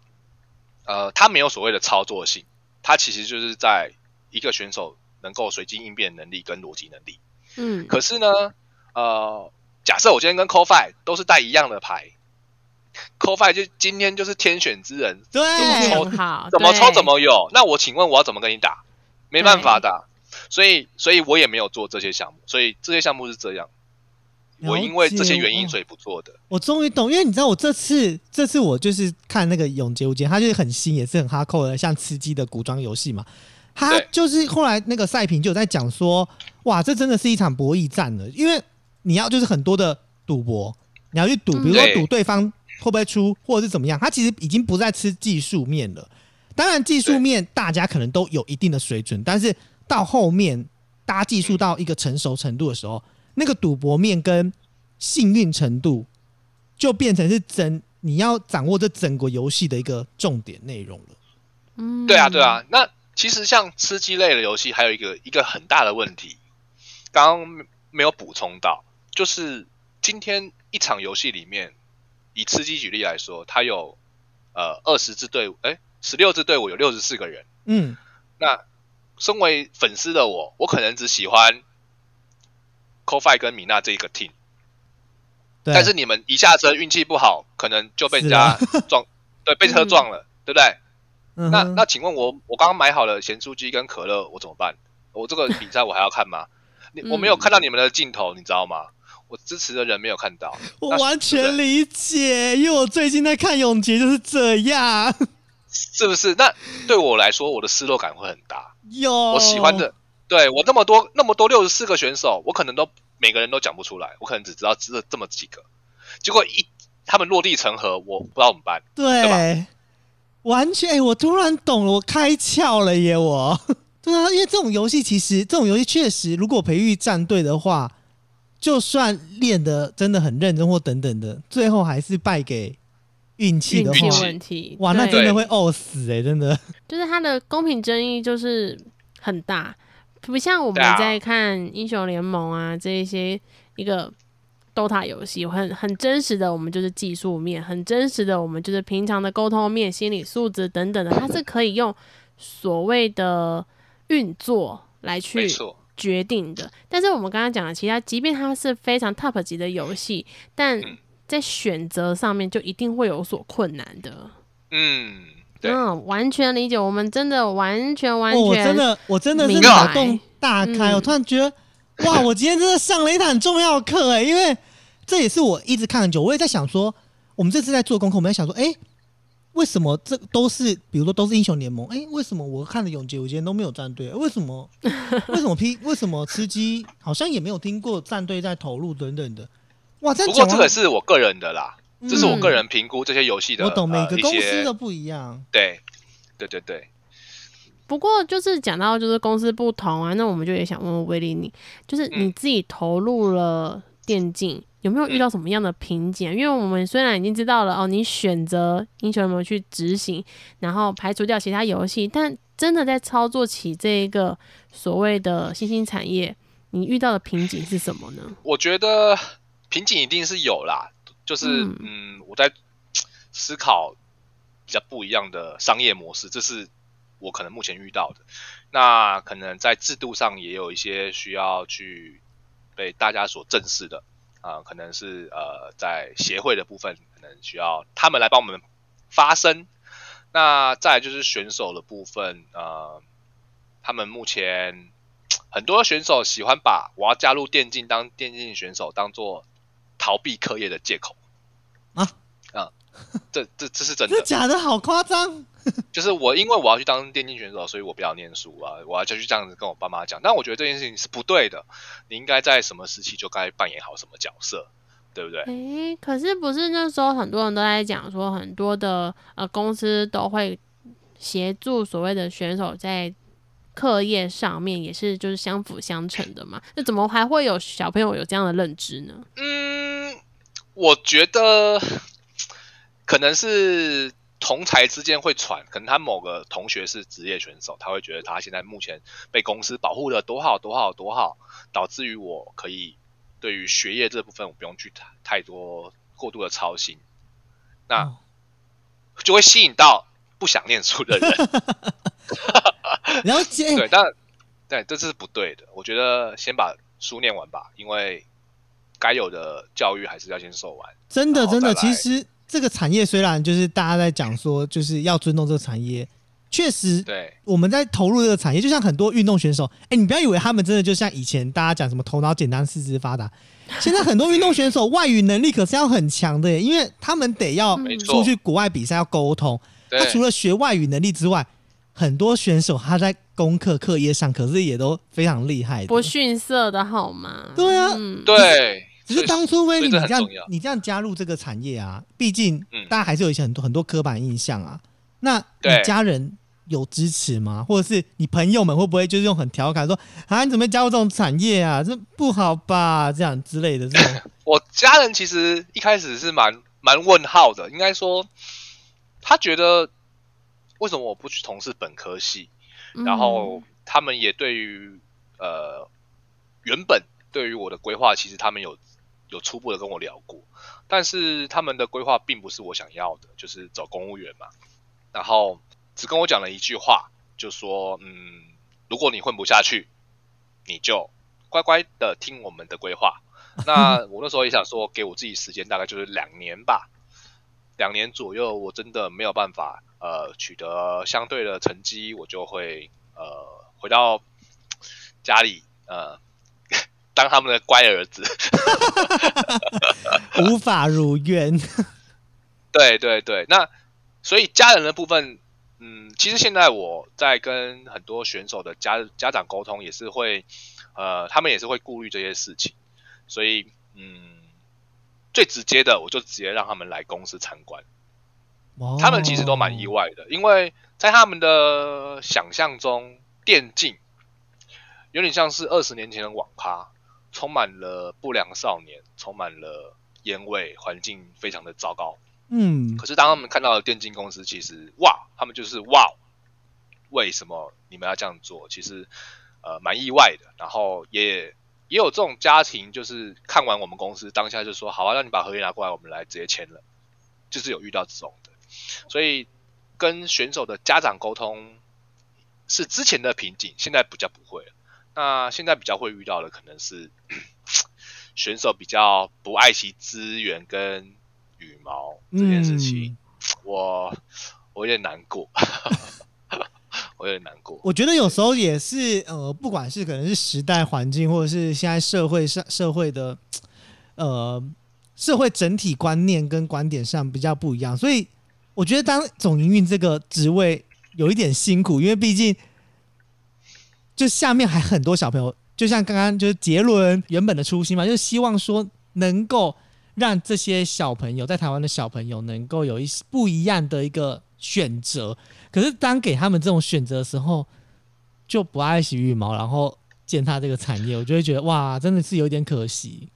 呃，它没有所谓的操作性，它其实就是在一个选手能够随机应变能力跟逻辑能力。嗯，可是呢，呃，假设我今天跟 CoFi 都是带一样的牌，CoFi 就今天就是天选之人，对，抽很好，怎么抽怎么有。那我请问我要怎么跟你打？没办法的啊，所以所以我也没有做这些项目，所以这些项目是这样。我因为这些原因。所以不做的。我终于懂，因为你知道我这次这次我就是看那个《永劫无间》，它就是很新，也是很哈扣的，像吃鸡的古装游戏嘛。他就是后来那个赛评就有在讲说，哇，这真的是一场博弈战了，因为你要就是很多的赌博，你要去赌，嗯比如说赌对方会不会出，或者是怎么样，他其实已经不再吃技术面了。当然，技术面大家可能都有一定的水准，但是到后面大家技术到一个成熟程度的时候，那个赌博面跟幸运程度就变成是整你要掌握这整个游戏的一个重点内容了。嗯，对啊，对啊。那其实像吃鸡类的游戏，还有一个一个很大的问题，刚刚没有补充到，就是今天一场游戏里面，以吃鸡举例来说，它有呃二十支队伍，哎，十六支队伍有六十四个人。嗯，那身为粉丝的我，我可能只喜欢 CoFi 跟米娜这一个 team，对。但是你们一下车运气不好，可能就被人家撞，对，被车撞了，对不对？那嗯那那请问我我刚刚买好了咸酥鸡跟可乐，我怎么办？我这个比赛我还要看吗？你嗯我没有看到你们的镜头，你知道吗？我支持的人没有看到，我完全理解，因为我最近在看《永劫》就是这样。是不是？那对我来说，我的失落感会很大。有我喜欢的，对我那么多那么多六十四个选手，我可能都每个人都讲不出来，我可能只知道这这么几个。结果一他们落地成盒，我不知道怎么办。对，完全、欸我突然懂了，我开窍了耶！我 对啊，因为这种游戏其实这种游戏确实，如果培育战队的话，就算练的真的很认真或等等的，最后还是败给运气的气，问题，哇，那真的会呕死哎、真的。就是它的公平争议就是很大，不像我们在看英雄联盟啊这一些一个 DOTA 游戏，很很真实的，我们就是技术面，很真实的，我们就是平常的沟通面、心理素质等等的，它是可以用所谓的运作来去，决定的。但是我们刚刚讲的，其他即便它是非常 top 级的游戏，但嗯在选择上面就一定会有所困难的。嗯，对，嗯，完全理解，我们真的完全完哦，我，真的，我真的是脑洞大开，嗯我突然觉得，哇，我今天真的上了一堂很重要的课哎，因为这也是我一直看很久，我也在想说，我们这次在做功课，我们在想说，哎、为什么这都是，比如说都是英雄联盟，哎、为什么我看的永劫无间都没有战队？为什么？为什么 P？为什么吃鸡好像也没有听过战队在投入等等的？哇，不过这个是我个人的啦，嗯这是我个人评估这些游戏的。我懂，每个公司些都不一样。对，对对对。不过就是讲到就是公司不同啊，那我们就也想问问威利你，就是你嗯自己投入了电竞，有没有遇到什么样的瓶颈啊？因为我们虽然已经知道了哦，你选择英雄联盟去执行，然后排除掉其他游戏，但真的在操作起这一个所谓的新兴产业，你遇到的瓶颈是什么呢？我觉得瓶颈一定是有啦，就是嗯嗯我在思考比较不一样的商业模式，这是我可能目前遇到的。那可能在制度上也有一些需要去被大家所正视的啊、可能是呃在协会的部分，可能需要他们来帮我们发声。那再就是选手的部分，呃，他们目前 很多选手喜欢把我要加入电竞当电竞选手当做逃避课业的借口啊啊，这这这是真的，假的？好夸张！就是我因为我要去当电竞选手，所以我不要念书啊，我要就去这样子跟我爸妈讲。但我觉得这件事情是不对的，你应该在什么时期就该扮演好什么角色，对不对？诶、可是不是那时候很多人都在讲说，很多的呃公司都会协助所谓的选手在课业上面也是就是相辅相成的嘛？那怎么还会有小朋友有这样的认知呢？嗯，我觉得可能是同才之间会传，可能他某个同学是职业选手，他会觉得他现在目前被公司保护的多好多好多好，导致于我可以对于学业这部分我不用去太太多过度的操心，那哦就会吸引到不想念书的人。了解。对，但对，这是不对的。我觉得先把书念完吧，因为该有的教育还是要先受完。真的真的，其实这个产业虽然就是大家在讲说，就是要尊重这个产业，确实对，我们在投入这个产业，就像很多运动选手，哎、你不要以为他们真的就像以前大家讲什么头脑简单、四肢发达，现在很多运动选手外语能力可是要很强的耶，因为他们得要出去国外比赛要沟通，他除了学外语能力之外，很多选手他在功课课业上可是也都非常厉害的。不逊色的好吗？对啊。嗯，对，只是当初威利你这这样你这样加入这个产业啊，毕竟嗯大家还是有一些很多很多刻板印象啊。那你家人有支持吗？或者是你朋友们会不会就是用很调侃说啊，你怎么会加入这种产业啊？这不好吧？这样之类的这种。我家人其实一开始是蛮蛮问号的，应该说他觉得为什么我不去从事本科系，嗯然后他们也对于呃原本对于我的规划，其实他们有有初步的跟我聊过，但是他们的规划并不是我想要的，就是走公务员嘛，然后只跟我讲了一句话，就说嗯，如果你混不下去，你就乖乖的听我们的规划。那 我那时候也想说，给我自己时间，大概就是两年吧，两年左右，我真的没有办法呃取得相对的成绩，我就会呃回到家里呃当他们的乖儿子。无法如愿。对对对，那所以家人的部分，嗯，其实现在我在跟很多选手的家家长沟通，也是会呃，他们也是会顾虑这些事情，所以嗯，最直接的，我就直接让他们来公司参观。他们其实都蛮意外的，因为在他们的想象中，电竞有点像是二十年前的网咖，充满了不良少年，充满了烟味，环境非常的糟糕。嗯，可是当他们看到了电竞公司，其实哇，他们就是哇，为什么你们要这样做？其实呃蛮意外的。然后也也有这种家庭，就是看完我们公司当下就说，好啊，那你把合约拿过来，我们来直接签了。就是有遇到这种的，所以跟选手的家长沟通是之前的瓶颈，现在比较不会了。那现在比较会遇到的可能是 选手比较不爱惜资源跟羽毛这件事情，嗯。我我有点难过，我有点难过。我觉得有时候也是呃，不管是可能是时代环境，或者是现在社会上社会的呃社会整体观念跟观点上比较不一样，所以我觉得当总营运这个职位有一点辛苦，因为毕竟就下面还很多小朋友，就像刚刚就是杰伦原本的初心嘛，就是希望说能够让这些小朋友在台湾的小朋友能够有一些不一样的一个选择。可是当给他们这种选择的时候，就不爱惜羽毛，然后践踏这个产业，我就会觉得哇，真的是有点可惜。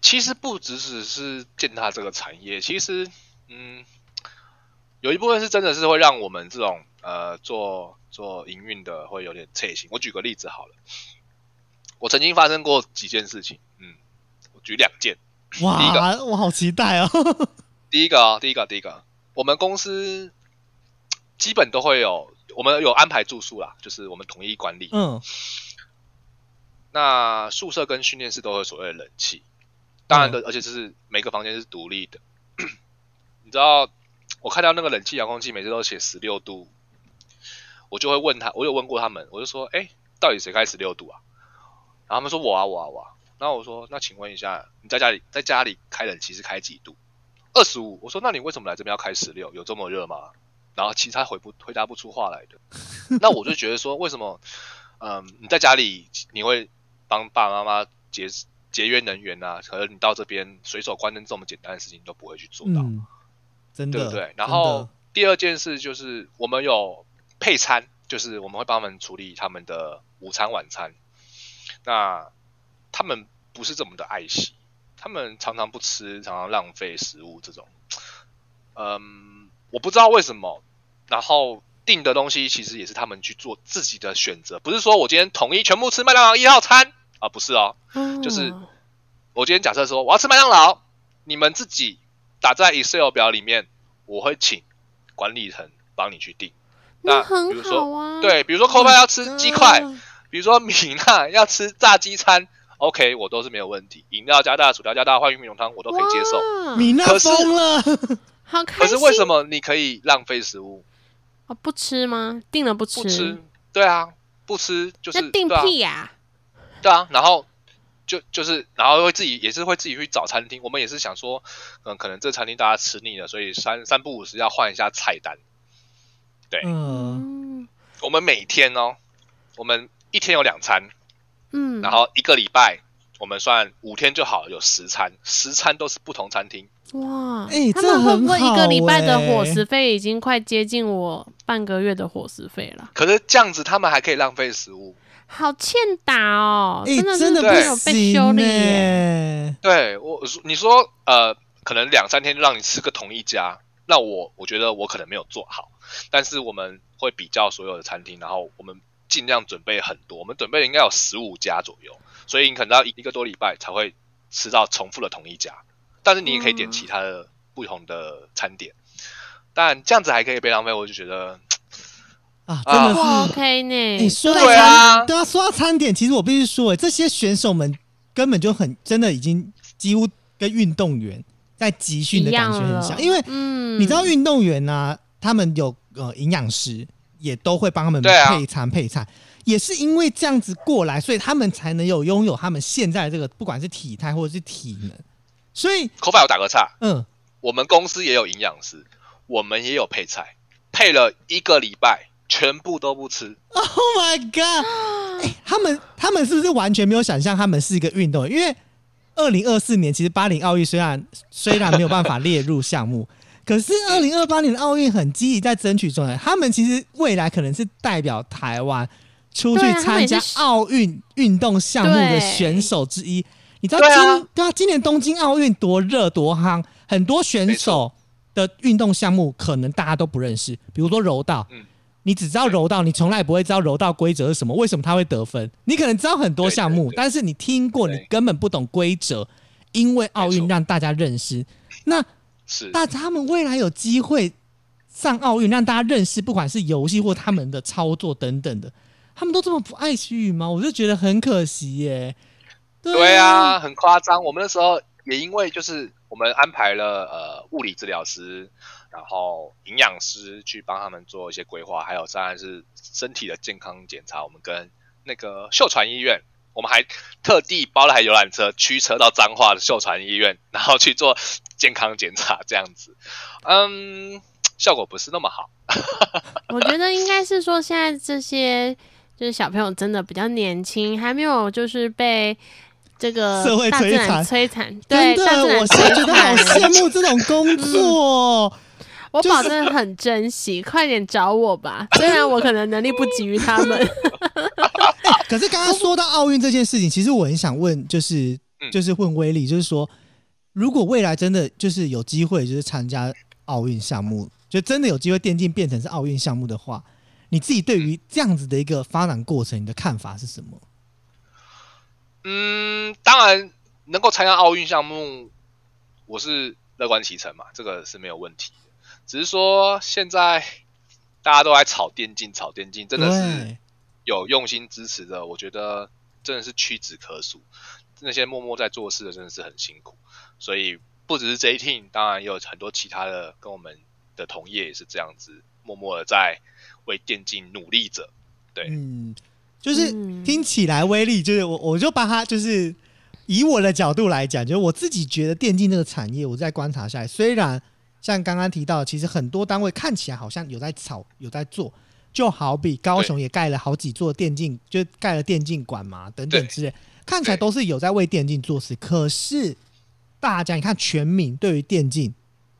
其实不只只是践踏这个产业，其实嗯，有一部分是真的是会让我们这种呃做做营运的会有点脆心。我举个例子好了，我曾经发生过几件事情，嗯，我举两件。哇，第一个我好期待哦！第一个啊，第一个，第一个，我们公司基本都会有，我们有安排住宿啦，就是我们统一管理。嗯，那宿舍跟训练室都有所谓的冷气，当然的，而且这是每个房间是独立的。你知道，我看到那个冷气遥控器每次都写十六度，我就会问他，我有问过他们，我就说，哎、到底谁开十六度啊？然后他们说我啊，我啊，我啊。然后我说，那请问一下，你在家里在家里开冷气是开几度？二十五。我说，那你为什么来这边要开十六？有这么热吗？然后其实他回不回答不出话来的。那我就觉得说，为什么？嗯，你在家里你会帮爸爸妈妈节节约能源啊，可是你到这边随手关灯这么简单的事情都不会去做到，嗯，真的对不对？然后第二件事就是我们有配餐，就是我们会帮他们处理他们的午餐、晚餐。那他们不是这么的爱惜，他们常常不吃，常常浪费食物这种。嗯，我不知道为什么。然后订的东西其实也是他们去做自己的选择，不是说我今天统一全部吃麦当劳一号餐啊，不是哦。就是哦我今天假设说我要吃麦当劳，你们自己打在 Excel 表里面，我会请管理层帮你去订。那比如说好啊。对，比如说 c o p a 要吃鸡块，比如说米娜 要吃炸鸡餐，OK，我都是没有问题。饮料加大，薯条加大，换玉米浓汤我都可以接受。米娜可是疯了，好开心。可是为什么你可以浪费食物？哦不吃吗？定了不吃，不吃？对啊，不吃就是那订对啊屁呀、对啊，然后就就是，然后会自己也是会自己去找餐厅。我们也是想说，嗯，可能这餐厅大家吃腻了，所以三三不五时要换一下菜单。对，我们每天哦，我们一天有两餐，嗯，然后一个礼拜我们算五天就好，有十餐，十餐都是不同餐厅。哇，哎这他们会不会一个礼拜的伙食费已经快接近我半个月的伙食费了？可是这样子他们还可以浪费食物。好欠打哦，哎，真的真的没有不被修理对我你说呃，可能两三天就让你吃个同一家，那我我觉得我可能没有做好，但是我们会比较所有的餐厅，然后我们尽量准备很多，我们准备了应该有十五家左右，所以你可能要一一个多礼拜才会吃到重复的同一家，但是你也可以点嗯其他的不同的餐点，但这样子还可以被浪费，我就觉得啊，啊真的不是。OK 呢？你说到对啊餐，对啊，说到餐点，其实我必须说，哎，这些选手们根本就很真的已经几乎跟运动员在集训的感觉很像，因为嗯，你知道运动员呢、他们有呃营养师，也都会帮他们配餐配菜，也是因为这样子过来，所以他们才能有拥有他们现在这个不管是体态或者是体能。所以，口法有打个岔，嗯，我们公司也有营养师，我们也有配菜，配了一个礼拜，全部都不吃。Oh my god！哎、他们他们是不是完全没有想象他们是一个运动员？因为二零二四年其实巴黎奥运虽然虽然没有办法列入项目，可是二零二八年的奥运很积极在争取中。他们其实未来可能是代表台湾出去参加奥运运动项目的对选手之一。你知道今对啊，今年东京奥运多热多夯，很多选手的运动项目可能大家都不认识，比如说柔道，嗯你只知道柔道，你从来不会知道柔道规则是什么，为什么他会得分？你可能知道很多项目，但是你听过，你根本不懂规则，因为奥运让大家认识。那是，那他们未来有机会上奥运，让大家认识，不管是游戏或他们的操作等等的，他们都这么不爱惜羽毛，我就觉得很可惜耶。对啊，很夸张。我们那时候也因为就是我们安排了呃物理治疗师，然后营养师去帮他们做一些规划，还有当然是身体的健康检查。我们跟那个秀传医院，我们还特地包了台游览车驱车到彰化的秀传医院，然后去做健康检查，这样子，嗯，效果不是那么好。我觉得应该是说，现在这些就是小朋友真的比较年轻，还没有就是被这个社会大自然摧残摧残，真对，我现在觉得好羡慕这种工作。我保证很珍惜，快点找我吧。虽然我可能能力不及于他们，可是刚刚说到奥运这件事情，其实我很想问，就是嗯就是问威力，就是说，如果未来真的就是有机会，就是参加奥运项目，就真的有机会电竞变成是奥运项目的话，你自己对于这样子的一个发展过程，你的看法是什么？嗯，当然能够参加奥运项目，我是乐观其成嘛，这个是没有问题的。只是说现在大家都在炒电竞，炒电竞真的是，有用心支持的，我觉得真的是屈指可数。那些默默在做事的真的是很辛苦，所以不只是 J Team，当然也有很多其他的跟我们的同业也是这样子，默默的在为电竞努力着。对，嗯，就是嗯听起来威力，就是我我就把它就是以我的角度来讲，就是我自己觉得电竞这个产业，我在观察下来，虽然像刚刚提到，其实很多单位看起来好像有在炒，有在做，就好比高雄也盖了好几座电竞，就盖了电竞馆嘛，等等之类，看起来都是有在为电竞做事。可是大家你看，全民对于电竞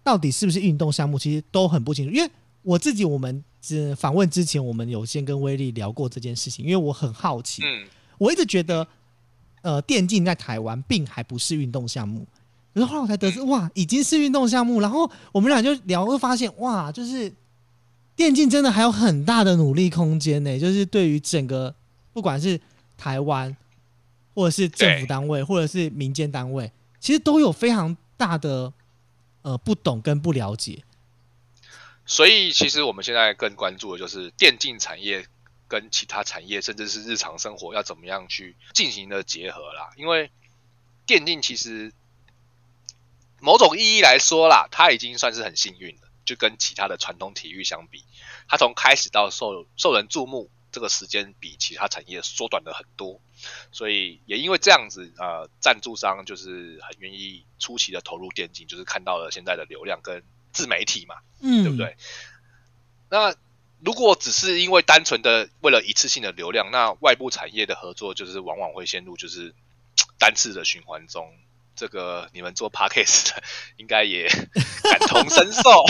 到底是不是运动项目，其实都很不清楚。因为我自己，我们只访问之前，我们有先跟威力聊过这件事情，因为我很好奇，嗯，我一直觉得，呃，电竞在台湾并还不是运动项目。可是后来我才得知，哇，已经是运动项目。然后我们俩就聊，会发现，哇，就是电竞真的还有很大的努力空间呢。就是对于整个，不管是台湾，或者是政府对单位，或者是民间单位，其实都有非常大的呃不懂跟不了解。所以其实我们现在更关注的就是电竞产业跟其他产业，甚至是日常生活要怎么样去进行的结合啦。因为电竞其实某种意义来说啦，他已经算是很幸运了，就跟其他的传统体育相比，他从开始到受受人注目，这个时间比其他产业缩短了很多。所以也因为这样子，呃，赞助商就是很愿意出奇的投入电竞，就是看到了现在的流量跟自媒体嘛。嗯，对不？对？那如果只是因为单纯的为了一次性的流量，那外部产业的合作就是往往会陷入就是单次的循环中。这个你们做 podcast 的应该也 感同身受。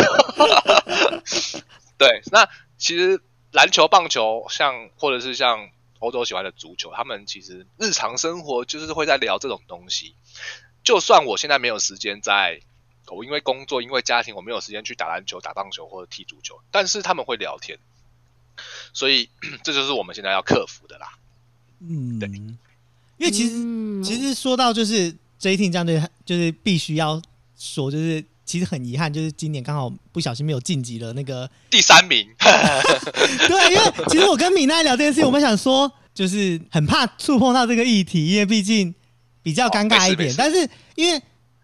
对，那其实篮球、棒球，像或者是像欧洲喜欢的足球，他们其实日常生活就是会在聊这种东西。就算我现在没有时间在我因为工作，因为家庭，我没有时间去打篮球、打棒球或者踢足球，但是他们会聊天，所以 这就是我们现在要克服的啦。嗯，对因为其实嗯其实说到就是 J Team 这样的，就是必须要说，就是其实很遗憾，就是今年刚好不小心没有晋级了那个。第三名，对，因为其实我跟米奈聊这件事情，我们想说，就是很怕触碰到这个议题，因为毕竟比较尴尬一点。但是因为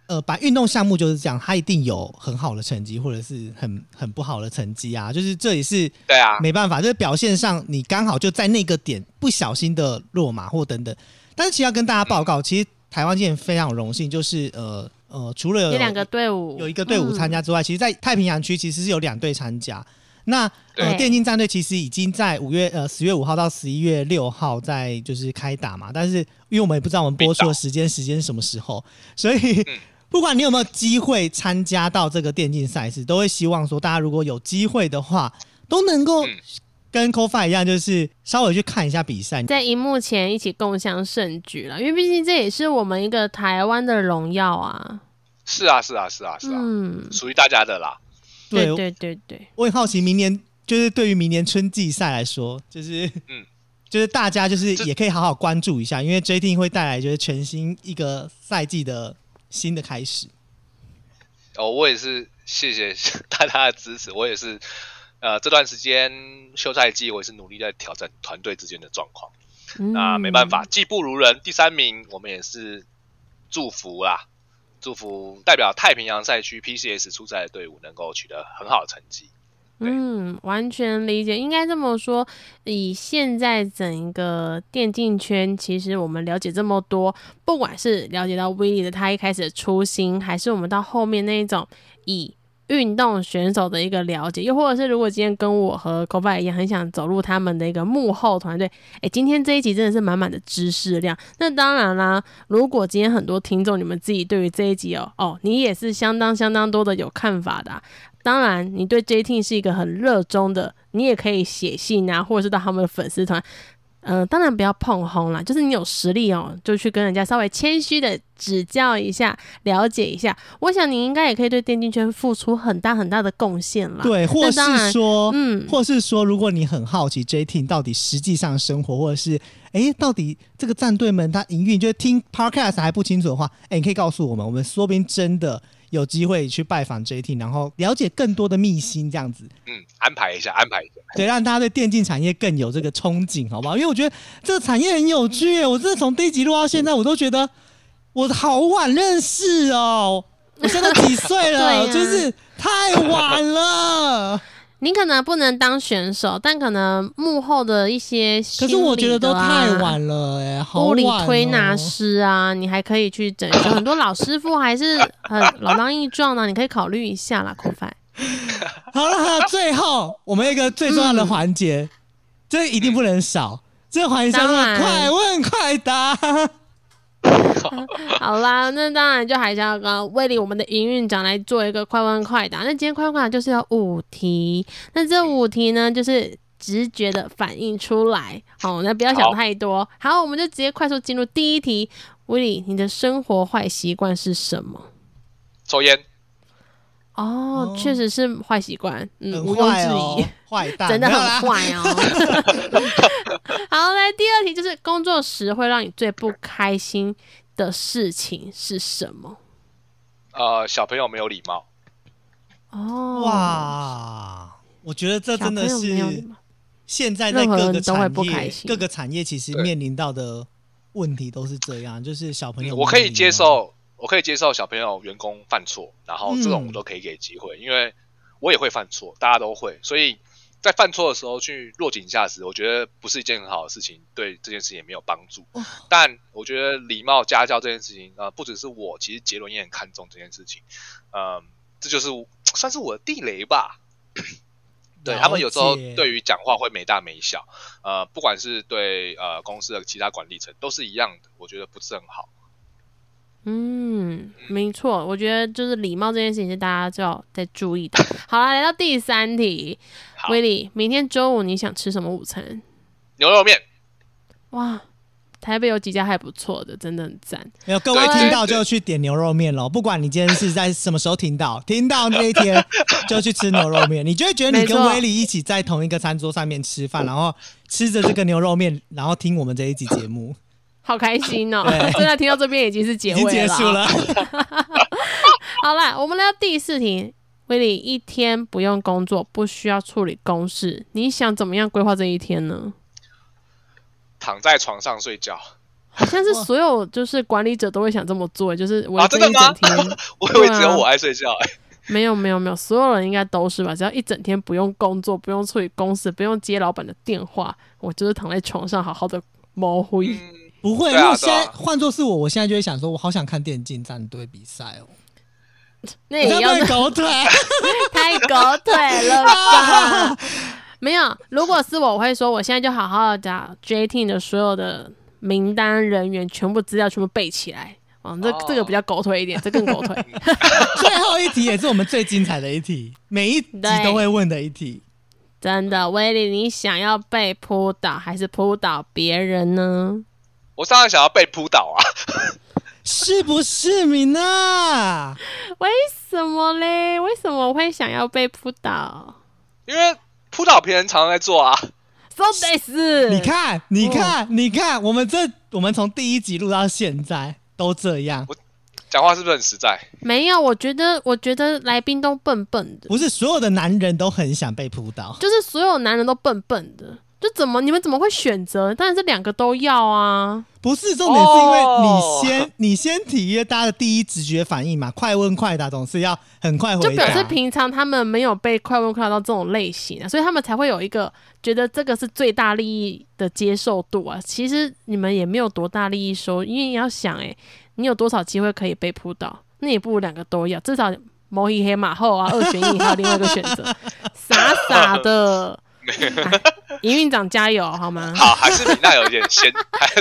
呃，把运动项目就是这样，它一定有很好的成绩，或者是很很不好的成绩啊，就是这也是对啊，没办法，就是表现上你刚好就在那个点不小心的落马或等等。但是其实要跟大家报告，其实台湾今年非常荣幸，就是呃呃，除了有两个队伍，有一个队伍参加之外，其实，在太平洋区其实是有两队参加。那呃，电竞战队其实已经在五月呃十月五号到十一月六号在就是开打嘛，但是因为我们也不知道我们播出的时间时间是什么时候，所以嗯。不管你有没有机会参加到这个电竞赛事，都会希望说大家如果有机会的话，都能够嗯跟 CoFi 一样，就是稍微去看一下比赛。在荧幕前一起共享盛举了，因为毕竟这也是我们一个台湾的荣耀啊。是啊，是啊，是啊，是啊，嗯，属于大家的啦。对对对对，我很好奇，明年就是对于明年春季赛来说，就是嗯 就是大家就是也可以好好关注一下，因为 J T 会带来就是全新一个赛季的新的开始。哦，我也是谢谢 大家的支持，我也是呃这段时间休赛季，我也是努力在调整团队之间的状况。嗯那没办法，，技不如人，第三名我们也是祝福啦，祝福代表太平洋赛区 PCS 出赛的队伍能够取得很好的成绩。嗯，完全理解。应该这么说，以现在整个电竞圈，其实我们了解这么多，不管是了解到威力的他一开始的初心，还是我们到后面那一种以运动选手的一个了解，又或者是如果今天跟我和 c o b a 一样，很想走入他们的一个幕后团队，诶，今天这一集真的是满满的知识量。那当然啦，如果今天很多听众你们自己对于这一集哦哦，你也是相当相当多的有看法的啊、当然，你对 J Team 是一个很热衷的，你也可以写信啊，或者是到他们的粉丝团。嗯、当然不要碰红啦，就是你有实力哦，就去跟人家稍微谦虚的指教一下，了解一下。我想你应该也可以对电竞圈付出很大很大的贡献啦。对，或是说，嗯或是说，如果你很好奇 J Team 到底实际上生活，或者是哎，到底这个战队们他营运，就是听 Podcast 还不清楚的话，哎，你可以告诉我们，我们说不定真的有机会去拜访 J Team，然后了解更多的秘辛，这样子，嗯，安排一下，安排一下。对，让大家对电竞产业更有这个憧憬，好不好？因为我觉得这个产业很有趣耶，我真的从第一集录到现在，我都觉得我好晚认识哦。我现在几岁了？就是太晚了。你可能不能当选手，但可能幕后的一些、可是我觉得都太。晚了、哎，好物理。推拿师啊，你还可以去整修，很多老师傅还是很老当益壮的，你可以考虑一下啦，口饭。好了，好了最后我们一个最重要的环节，嗯 这一定不能少。这个环节叫做快问快答。好啦，那当然就还是要跟威利我们的营运长来做一个快问快答。那今天快问快答就是要五题，那这五题呢就是直觉的反应出来，好，那不要想太多。好，我们就直接快速进入第一题。威利，你的生活坏习惯是什么？抽烟，哦哦，确实是坏习惯，嗯，很毋庸置疑。，坏蛋，真的很坏哦。好，来第二题就是工作时会让你最不开心的事情是什么？呃，小朋友没有礼貌，哦，，哇，我觉得这真的是现在在各个产业，不开心各个产业其实面临到的问题都是这样，就是小朋友、我可以接。受，我可以接受小朋友、员工犯错，然后这种嗯我都可以给机会，因为我也会犯错，大家都会，所以在犯错的时候去落井下石，我觉得不是一件很好的事情，对这件事情也没有帮助。哦但我觉得礼貌家教这件事情，呃，不只是我，其实杰伦也很看重这件事情，嗯、这就是算是我的地雷吧。对他们有时候对于讲话会没大没小，呃，不管是对呃公司的其他管理层都是一样的，我觉得不是很好。嗯，没错，我觉得就是礼貌这件事情是大家就要再注意的。好了，来到第三题，威利，明天周五你想吃什么午餐？牛肉面，哇，台北有几家还不错的，真的很赞。没有各位对听到就去点牛肉面喽，不管你今天是在什么时候听到，听到那一天 就去吃牛肉面，你就会觉得你跟威利一起在同一个餐桌上面吃饭，然后吃着这个牛肉面，然后听我们这一集节目，好开心哦！对 现在听到这边已经是结尾了。结束了。好啦，我们来到第四题。威利一天不用工作，不需要处理公事，你想怎么样规划这一天呢？躺在床上睡觉。好像是所有就是管理者都会想这么做，就是我一真的吗整天？我以为只有我爱睡觉、哎，没有没有没有，所有人应该都是吧？只要一整天不用工作，不用处理公事，不用接老板的电话，我就是躺在床上好好的摸灰。嗯，不会，如果现在换作是我，我现在就会想说，我好想看电竞战队比赛哦。那也要狗腿？太狗腿了吧？没有，如果是我，我会说，我现在就好好的把 J Team 的所有的名单人员全部资料全部背起来。哦，这、哦这个比较狗腿一点，这更狗腿。最后一题也是我们最精彩的一题，每一集都会问的一题。真的，威利，你想要被扑倒还是扑倒别人呢？我当然想要被扑倒啊！是不是米娜？为什么嘞？为什么我会想要被扑倒因为扑倒别人常常在做啊。？So this，你看，你看，哦你看，我们这我们从第一集录到现在都这样，讲话是不是很实在？没有，我觉得，我觉得来宾都笨笨的，不是所有的男人都很想被扑倒。就是所有男人都笨笨的，就怎么你们怎么会选择？当然是两个都要啊。不是重点，是因为哦你先、你先体验大家的第一直觉反应嘛，快问快答总是要很快回答。就表示平常他们没有被快问快答到这种类型啊，所以他们才会有一个觉得这个是最大利益的接受度啊。其实你们也没有多大利益收，因为你要想、欸，你有多少机会可以被扑倒？那也不如两个都要，至少某一黑马后啊，二选一，还有另外一个选择，傻傻的。哎营运长加油好吗？好，还是米娜有点先，还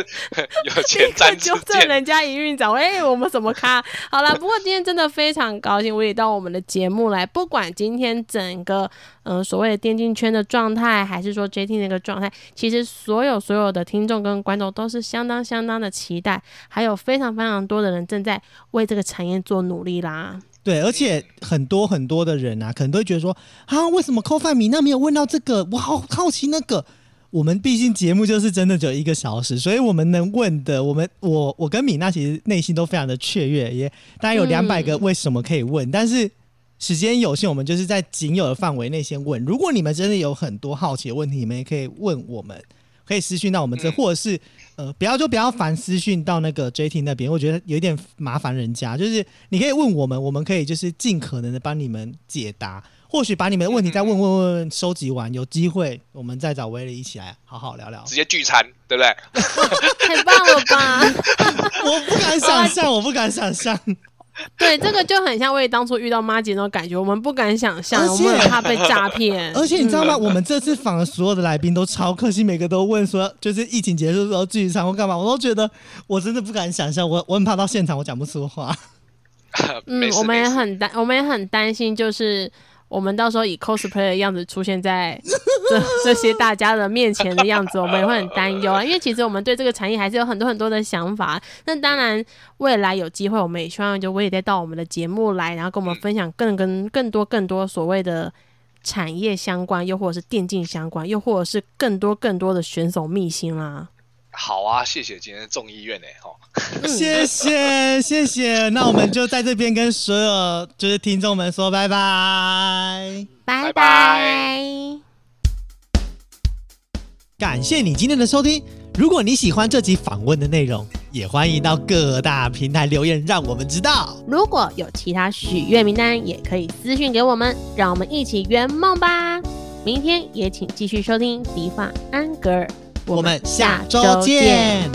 有前瞻之纠正。人家营运长，哎、我们怎么咖？好了，不过今天真的非常高兴，我也到我们的节目来。不管今天整个呃所谓的电竞圈的状态，还是说 JT 那个状态，其实所有所有的听众跟观众都是相当相当的期待，还有非常非常多的人正在为这个产业做努力啦。对，而且很多很多的人啊，可能都会觉得说啊，为什么扣饭米那没有问到这个？我好好奇那个。我们毕竟节目就是真的只有一个小时，所以我们能问的，我们我我跟米娜其实内心都非常的雀跃，也大概有两百个为什么可以问，但是时间有限，我们就是在仅有的范围内先问。如果你们真的有很多好奇的问题，你们也可以问我们，可以私讯到我们这，嗯或者是呃，不要就不要烦私讯到那个 JT 那边，我觉得有一点麻烦人家。就是你可以问我们，我们可以就是尽可能的帮你们解答。或许把你们的问题再问问问问收集完，有机会我们再找威利一起来好好聊聊。直接聚餐，对不对？太棒了吧！我不敢想象，我不敢想象。对，这个就很像我也当初遇到妈姐那种感觉，我们不敢想象，而且我们很怕被诈骗。而且你知道吗？我们这次访的所有的来宾都超客气，每个都问说，就是疫情结束之后聚餐或干嘛，我都觉得我真的不敢想象，我我很怕到现场我讲不出话。嗯我们也很担，我们也很担心，就是我们到时候以 cosplay 的样子出现在这这些大家的面前的样子，我们也会很担忧啊。因为其实我们对这个产业还是有很多很多的想法。那当然，未来有机会，我们也希望就我也再到我们的节目来，然后跟我们分享更跟更多更多所谓的。产业相关，又或者是电竞相关，又或者是更多更多的选手秘辛啦。好啊，谢谢今天的众议院呢，哦，谢谢谢谢，那我们就在这边跟所有就是听众们说拜拜。拜拜拜感谢你今天的收听。如果你喜欢这集访问的内容，也欢迎到各大平台留言，让我们知道。如果有其他许愿名单，也可以私讯给我们，让我们一起圆梦吧。明天也请继续收听迪法安格尔，我们下周见。